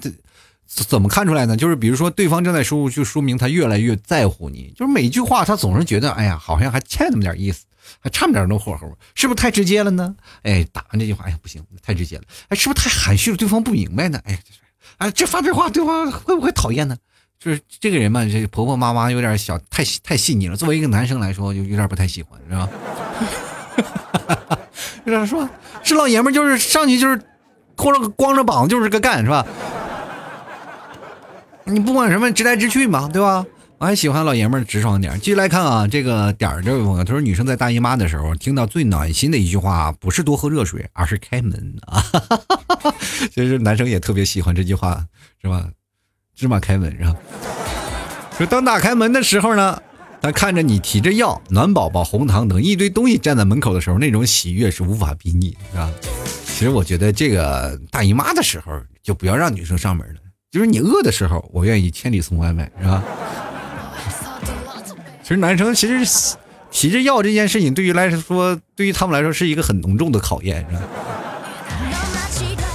怎么看出来呢？就是比如说对方正在输入，就说明他越来越在乎你。就是每一句话，他总是觉得，哎呀，好像还欠那么点意思，还差那么点那火候，是不是太直接了呢？哎，打完这句话，哎呀，不行，太直接了。哎，是不是太含蓄了？对方不明白呢？哎，哎，这发这话，对方会不会讨厌呢？就是这个人嘛，这婆婆妈妈有点小，太太细腻了。作为一个男生来说，就有点不太喜欢，是吧？<laughs> 有点说，是老爷们就是上去就是光着光着膀子就是个干，是吧？你不管什么直来直去嘛，对吧？我还喜欢老爷们直爽点。继续来看啊，这个点儿这位朋友，他说女生在大姨妈的时候听到最暖心的一句话，不是多喝热水，而是开门啊。<laughs> 其实男生也特别喜欢这句话，是吧？芝麻开门是吧？说当打开门的时候呢，他看着你提着药、暖宝宝、红糖等一堆东西站在门口的时候，那种喜悦是无法比拟，是吧？其实我觉得这个大姨妈的时候就不要让女生上门了，就是你饿的时候，我愿意千里送外卖，是吧？其实男生其实提着药这件事情，对于来说，对于他们来说是一个很浓重的考验，是吧？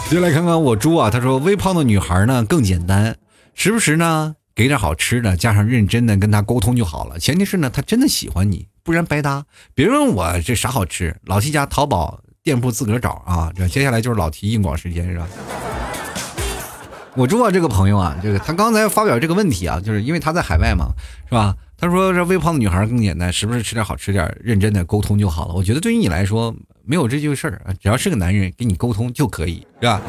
接来看看我猪啊，他说微胖的女孩呢更简单。时不时呢，给点好吃的，加上认真的跟他沟通就好了。前提是呢，他真的喜欢你，不然白搭。别问我这啥好吃，老提家淘宝店铺自个儿找啊。这接下来就是老提硬广时间是吧？我知道这个朋友啊，就是他刚才发表这个问题啊，就是因为他在海外嘛，是吧？他说这微胖的女孩更简单，时不时吃点好吃点，认真的沟通就好了。我觉得对于你来说没有这句事儿啊，只要是个男人跟你沟通就可以，是吧？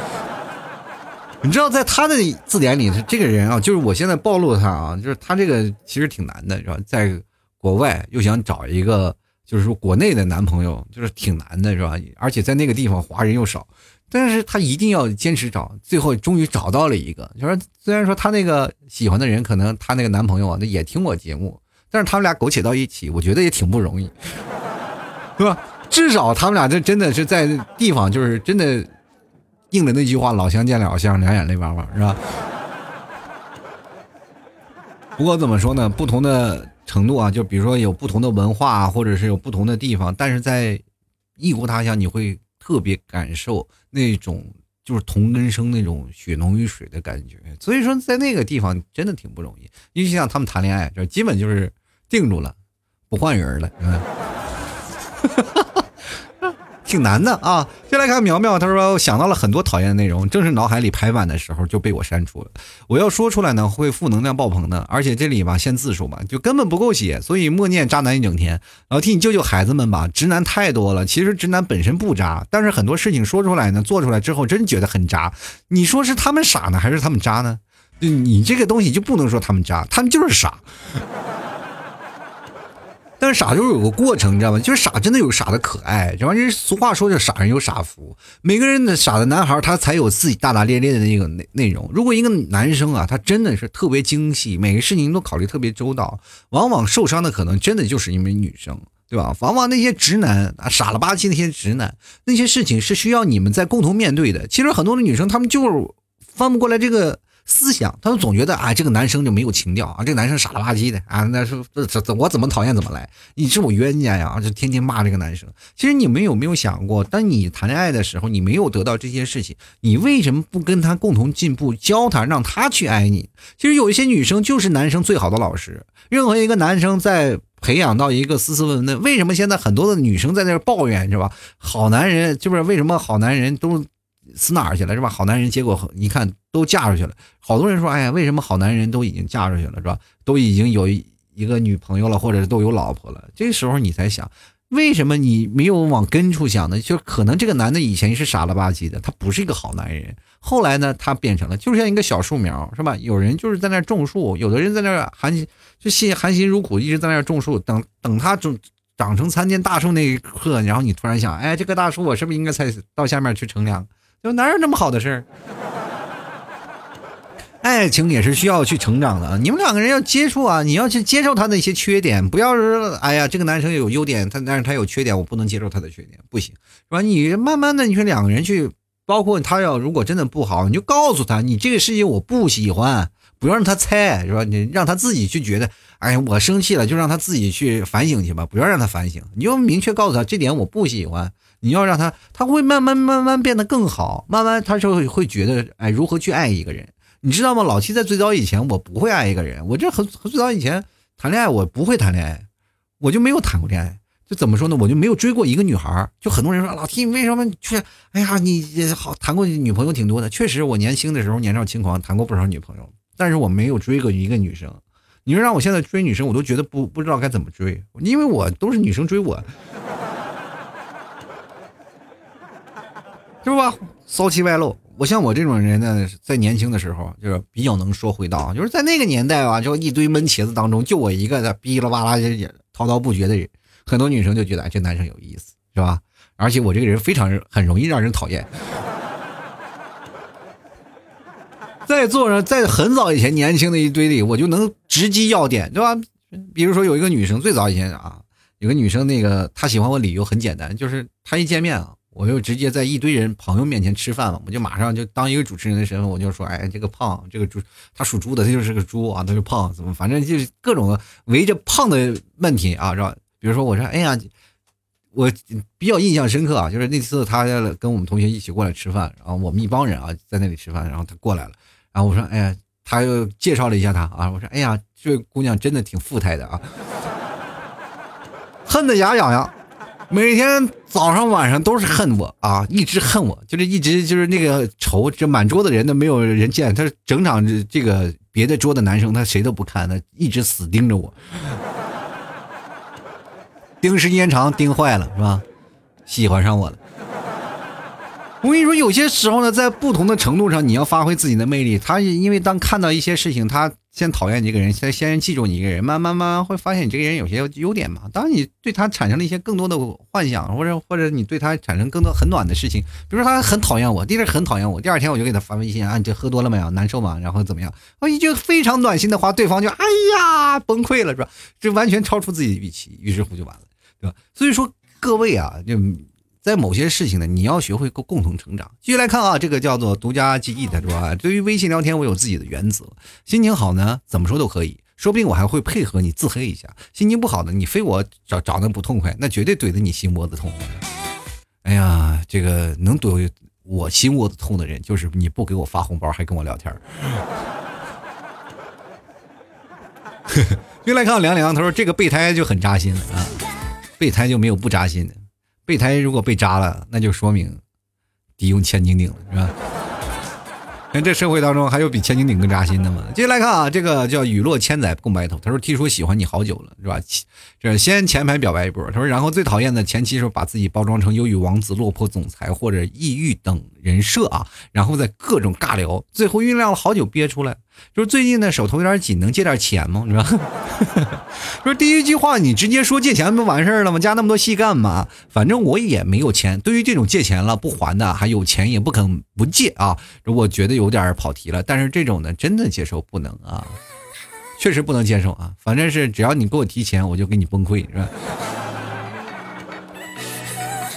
你知道，在他的字典里，这个人啊，就是我现在暴露他啊，就是他这个其实挺难的，是吧？在国外又想找一个，就是说国内的男朋友，就是挺难的，是吧？而且在那个地方华人又少，但是他一定要坚持找，最后终于找到了一个。就是虽然说他那个喜欢的人，可能他那个男朋友啊，那也听我节目，但是他们俩苟且到一起，我觉得也挺不容易，对吧？至少他们俩这真的是在地方，就是真的。应了那句话，老乡见老乡，两眼泪汪汪，是吧？不过怎么说呢？不同的程度啊，就比如说有不同的文化，或者是有不同的地方，但是在异国他乡，你会特别感受那种就是同根生那种血浓于水的感觉。所以说，在那个地方真的挺不容易。尤其像他们谈恋爱，就基本就是定住了，不换人了。挺难的啊！先来看苗苗，他说想到了很多讨厌的内容，正是脑海里排版的时候就被我删除了。我要说出来呢，会负能量爆棚的，而且这里吧限字数吧，就根本不够写，所以默念渣男一整天。然后替你救救孩子们吧，直男太多了。其实直男本身不渣，但是很多事情说出来呢，做出来之后真觉得很渣。你说是他们傻呢，还是他们渣呢？你这个东西就不能说他们渣，他们就是傻。但是傻就是有个过程，你知道吗？就是傻真的有傻的可爱，这玩意俗话说叫傻人有傻福。每个人的傻的男孩，他才有自己大大咧咧的那个内内容。如果一个男生啊，他真的是特别精细，每个事情都考虑特别周到，往往受伤的可能真的就是因为女生，对吧？往往那些直男啊，傻了吧唧那些直男，那些事情是需要你们在共同面对的。其实很多的女生，她们就是翻不过来这个。思想，他们总觉得啊，这个男生就没有情调啊，这个男生傻了吧唧的啊，那是这这我怎么讨厌怎么来，你是我冤家呀，就天天骂这个男生。其实你们有没有想过，当你谈恋爱的时候，你没有得到这些事情，你为什么不跟他共同进步，教他，让他去爱你？其实有一些女生就是男生最好的老师。任何一个男生在培养到一个斯斯文文的，为什么现在很多的女生在那抱怨是吧？好男人就是为什么好男人都。死哪儿去了是吧？好男人，结果一看都嫁出去了。好多人说，哎呀，为什么好男人都已经嫁出去了是吧？都已经有一个女朋友了，或者都有老婆了。这时候你才想，为什么你没有往根处想呢？就可能这个男的以前是傻了吧唧的，他不是一个好男人。后来呢，他变成了，就像一个小树苗是吧？有人就是在那种树，有的人在那含就辛含辛茹苦，一直在那种树，等等他种长成参天大树那一刻，然后你突然想，哎，这棵大树我是不是应该才到下面去乘凉？就哪有那么好的事儿？爱情也是需要去成长的啊。你们两个人要接触啊，你要去接受他的一些缺点，不要说哎呀，这个男生有优点，他但是他有缺点，我不能接受他的缺点，不行，是吧？你慢慢的，你说两个人去，包括他要如果真的不好，你就告诉他，你这个事情我不喜欢，不要让他猜，是吧？你让他自己去觉得，哎呀，我生气了，就让他自己去反省去吧，不要让他反省，你就明确告诉他，这点我不喜欢。你要让他，他会慢慢慢慢变得更好，慢慢他就会会觉得，哎，如何去爱一个人，你知道吗？老七在最早以前，我不会爱一个人，我这很很最早以前谈恋爱，我不会谈恋爱，我就没有谈过恋爱，就怎么说呢？我就没有追过一个女孩。就很多人说，老七你为什么去？哎呀，你好谈过女朋友挺多的，确实，我年轻的时候年少轻狂，谈过不少女朋友，但是我没有追过一个女生。你说让我现在追女生，我都觉得不不知道该怎么追，因为我都是女生追我。是吧？骚气外露。我像我这种人呢，在年轻的时候就是比较能说会道，就是在那个年代吧，就一堆闷茄子当中，就我一个在哔啦吧啦也滔滔不绝的人，很多女生就觉得这男生有意思，是吧？而且我这个人非常很容易让人讨厌。<laughs> 在座上，在很早以前年轻的一堆里，我就能直击要点，对吧？比如说有一个女生，最早以前啊，有个女生，那个她喜欢我理由很简单，就是她一见面啊。我就直接在一堆人朋友面前吃饭了，我就马上就当一个主持人的身份，我就说，哎，这个胖，这个猪，他属猪的，他就是个猪啊，他就胖，怎么，反正就是各种围着胖的问题啊，是吧？比如说，我说，哎呀，我比较印象深刻啊，就是那次他跟我们同学一起过来吃饭，然后我们一帮人啊在那里吃饭，然后他过来了，然后我说，哎呀，他又介绍了一下他啊，我说，哎呀，这姑娘真的挺富态的啊，<laughs> 恨得牙痒痒。每天早上晚上都是恨我啊，一直恨我，就是一直就是那个仇，这满桌的人都没有人见，他整场这个别的桌的男生他谁都不看，他一直死盯着我，<laughs> 盯时间长盯坏了是吧？喜欢上我了。我跟你说，有些时候呢，在不同的程度上，你要发挥自己的魅力。他因为当看到一些事情，他先讨厌你这个人，先先记住你一个人，慢慢慢慢会发现你这个人有些优点嘛。当你对他产生了一些更多的幻想，或者或者你对他产生更多很暖的事情，比如说他很讨厌我，第一是很讨厌我，第二天我就给他发微信啊，你这喝多了没有？难受吗？然后怎么样？我一句非常暖心的话，对方就哎呀崩溃了，是吧？这完全超出自己的预期，于是乎就完了，对吧？所以说各位啊，就。在某些事情呢，你要学会共共同成长。继续来看啊，这个叫做独家记忆的是吧？对于微信聊天，我有自己的原则。心情好呢，怎么说都可以，说不定我还会配合你自黑一下。心情不好的，你非我找找那不痛快，那绝对怼得你心窝子痛。哎呀，这个能怼我心窝子痛的人，就是你不给我发红包还跟我聊天。<laughs> 又来看凉凉，他说这个备胎就很扎心了啊，备胎就没有不扎心的。备胎如果被扎了，那就说明得用千斤顶了，是吧？<laughs> 看这社会当中还有比千斤顶更扎心的吗？接下来看啊，这个叫雨落千载共白头。他说：“听说喜欢你好久了，是吧？这先前排表白一波。他说，然后最讨厌的前期时候把自己包装成忧郁王子、落魄总裁或者抑郁等人设啊，然后再各种尬聊，最后酝酿了好久憋出来。”就是最近呢，手头有点紧，能借点钱吗？是吧？<laughs> 说第一句话，你直接说借钱不完事儿了吗？加那么多戏干嘛？反正我也没有钱。对于这种借钱了不还的，还有钱也不肯不借啊，我觉得有点跑题了。但是这种呢，真的接受不能啊，确实不能接受啊。反正是只要你给我提钱，我就给你崩溃，是吧？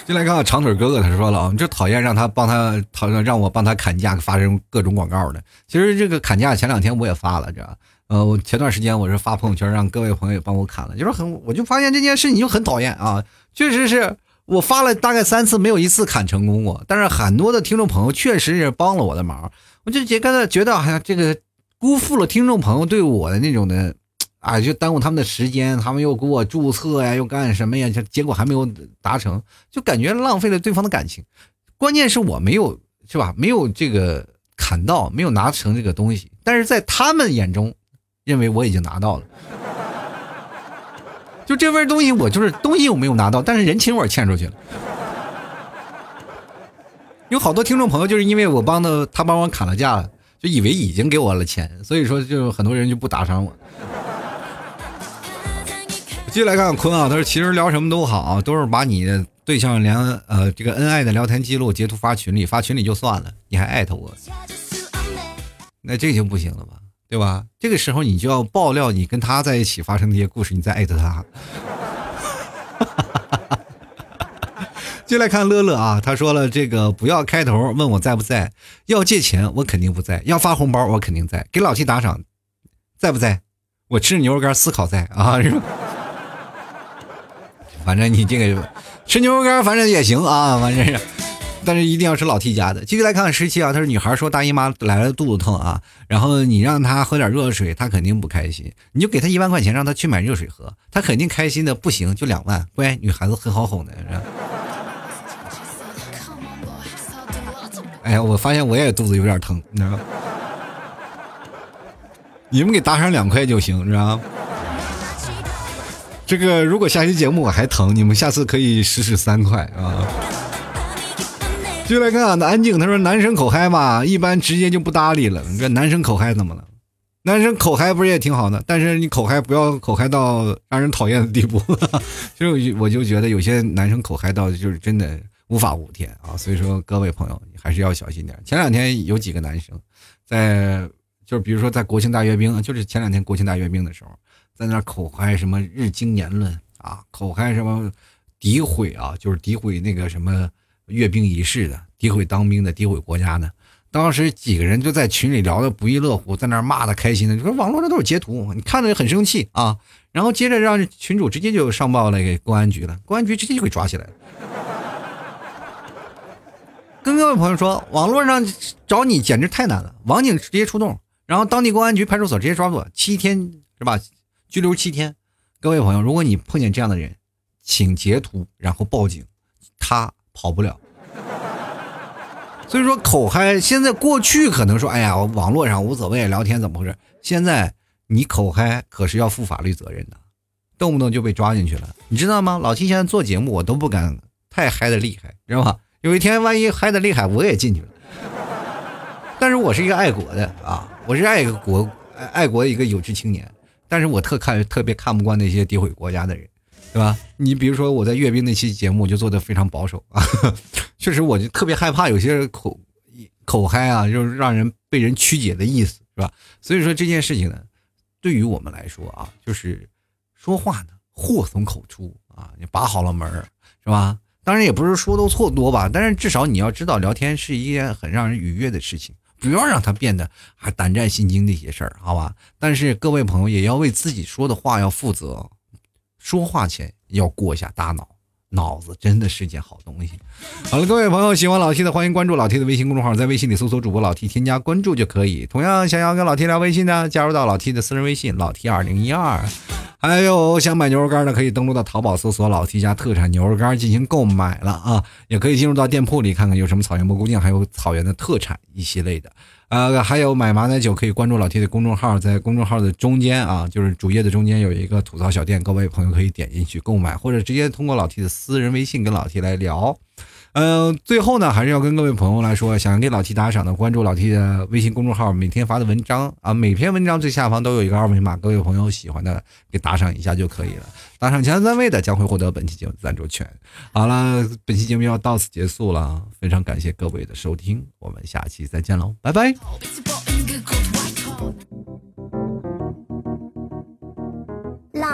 进来看看长腿哥哥，他说了啊，就讨厌让他帮他讨厌让我帮他砍价，发生各种广告的。其实这个砍价前两天我也发了，这呃，我前段时间我是发朋友圈让各位朋友帮我砍了，就是很我就发现这件事情就很讨厌啊，确实是我发了大概三次没有一次砍成功过，但是很多的听众朋友确实是帮了我的忙，我就觉得觉得好像这个辜负了听众朋友对我的那种的。啊，就耽误他们的时间，他们又给我注册呀，又干什么呀？这结果还没有达成，就感觉浪费了对方的感情。关键是我没有，是吧？没有这个砍到，没有拿成这个东西。但是在他们眼中，认为我已经拿到了。就这份东西，我就是东西我没有拿到，但是人情我欠出去了。有好多听众朋友就是因为我帮的，他帮我砍了价，就以为已经给我了钱，所以说就很多人就不打赏我。继续来看坤啊，他说其实聊什么都好，都是把你的对象连呃这个恩爱的聊天记录截图发群里，发群里就算了，你还艾特我，那这就不行了吧，对吧？这个时候你就要爆料你跟他在一起发生那些故事，你再艾特他。就来看乐乐啊，他说了这个不要开头问我在不在，要借钱我肯定不在，要发红包我肯定在，给老七打赏在不在？我吃牛肉干思考在啊，是？反正你这个吃牛肉干，反正也行啊，反正是，但是一定要吃老 T 家的。继续来看看十七啊，他说女孩说大姨妈来了肚子疼啊，然后你让她喝点热水，她肯定不开心。你就给她一万块钱，让她去买热水喝，她肯定开心的不行。就两万，乖，女孩子很好哄的。哎呀，我发现我也肚子有点疼，你知道吗？你们给打赏两块就行，知道吗？这个如果下期节目我还疼，你们下次可以试试三块啊。继续来看啊，那安静他说男生口嗨吧，一般直接就不搭理了。你这男生口嗨怎么了？男生口嗨不是也挺好的？但是你口嗨不要口嗨到让人讨厌的地步。<laughs> 就我就觉得有些男生口嗨到就是真的无法无天啊。所以说各位朋友你还是要小心点。前两天有几个男生在就是比如说在国庆大阅兵，就是前两天国庆大阅兵的时候。在那口嗨什么日经言论啊，口嗨什么诋毁啊，就是诋毁那个什么阅兵仪式的，诋毁当兵的，诋毁国家的。当时几个人就在群里聊的不亦乐乎，在那骂的开心的，就说网络上都是截图，你看着很生气啊。然后接着让群主直接就上报了给公安局了，公安局直接就给抓起来了。跟各位朋友说，网络上找你简直太难了，网警直接出动，然后当地公安局派出所直接抓住，七天是吧？拘留七天，各位朋友，如果你碰见这样的人，请截图然后报警，他跑不了。所以说口嗨，现在过去可能说，哎呀，网络上无所谓，聊天怎么回事？现在你口嗨可是要负法律责任的，动不动就被抓进去了，你知道吗？老七现在做节目，我都不敢太嗨的厉害，知道吧？有一天万一嗨的厉害，我也进去了。但是我是一个爱国的啊，我是爱国爱爱国一个有志青年。但是我特看特别看不惯那些诋毁国家的人，对吧？你比如说我在阅兵那期节目就做的非常保守啊，<laughs> 确实我就特别害怕有些口口嗨啊，就是让人被人曲解的意思，是吧？所以说这件事情呢，对于我们来说啊，就是说话呢祸从口出啊，你把好了门儿是吧？当然也不是说都错多吧，但是至少你要知道聊天是一件很让人愉悦的事情。不要让他变得还胆战心惊那些事儿，好吧？但是各位朋友也要为自己说的话要负责，说话前要过一下大脑，脑子真的是件好东西。好了，各位朋友，喜欢老 T 的欢迎关注老 T 的微信公众号，在微信里搜索主播老 T，添加关注就可以。同样想要跟老 T 聊微信的，加入到老 T 的私人微信老 T 二零一二。还有想买牛肉干的，可以登录到淘宝搜索“老 T 家特产牛肉干”进行购买了啊！也可以进入到店铺里看看有什么草原蘑菇酱，还有草原的特产一系列的。呃，还有买马奶酒，可以关注老 T 的公众号，在公众号的中间啊，就是主页的中间有一个吐槽小店，各位朋友可以点进去购买，或者直接通过老 T 的私人微信跟老 T 来聊。嗯，最后呢，还是要跟各位朋友来说，想给老 T 打赏的，关注老 T 的微信公众号，每天发的文章啊，每篇文章最下方都有一个二维码，各位朋友喜欢的给打赏一下就可以了。打赏前三位的将会获得本期节目赞助权。好了，本期节目要到此结束了，非常感谢各位的收听，我们下期再见喽，拜拜。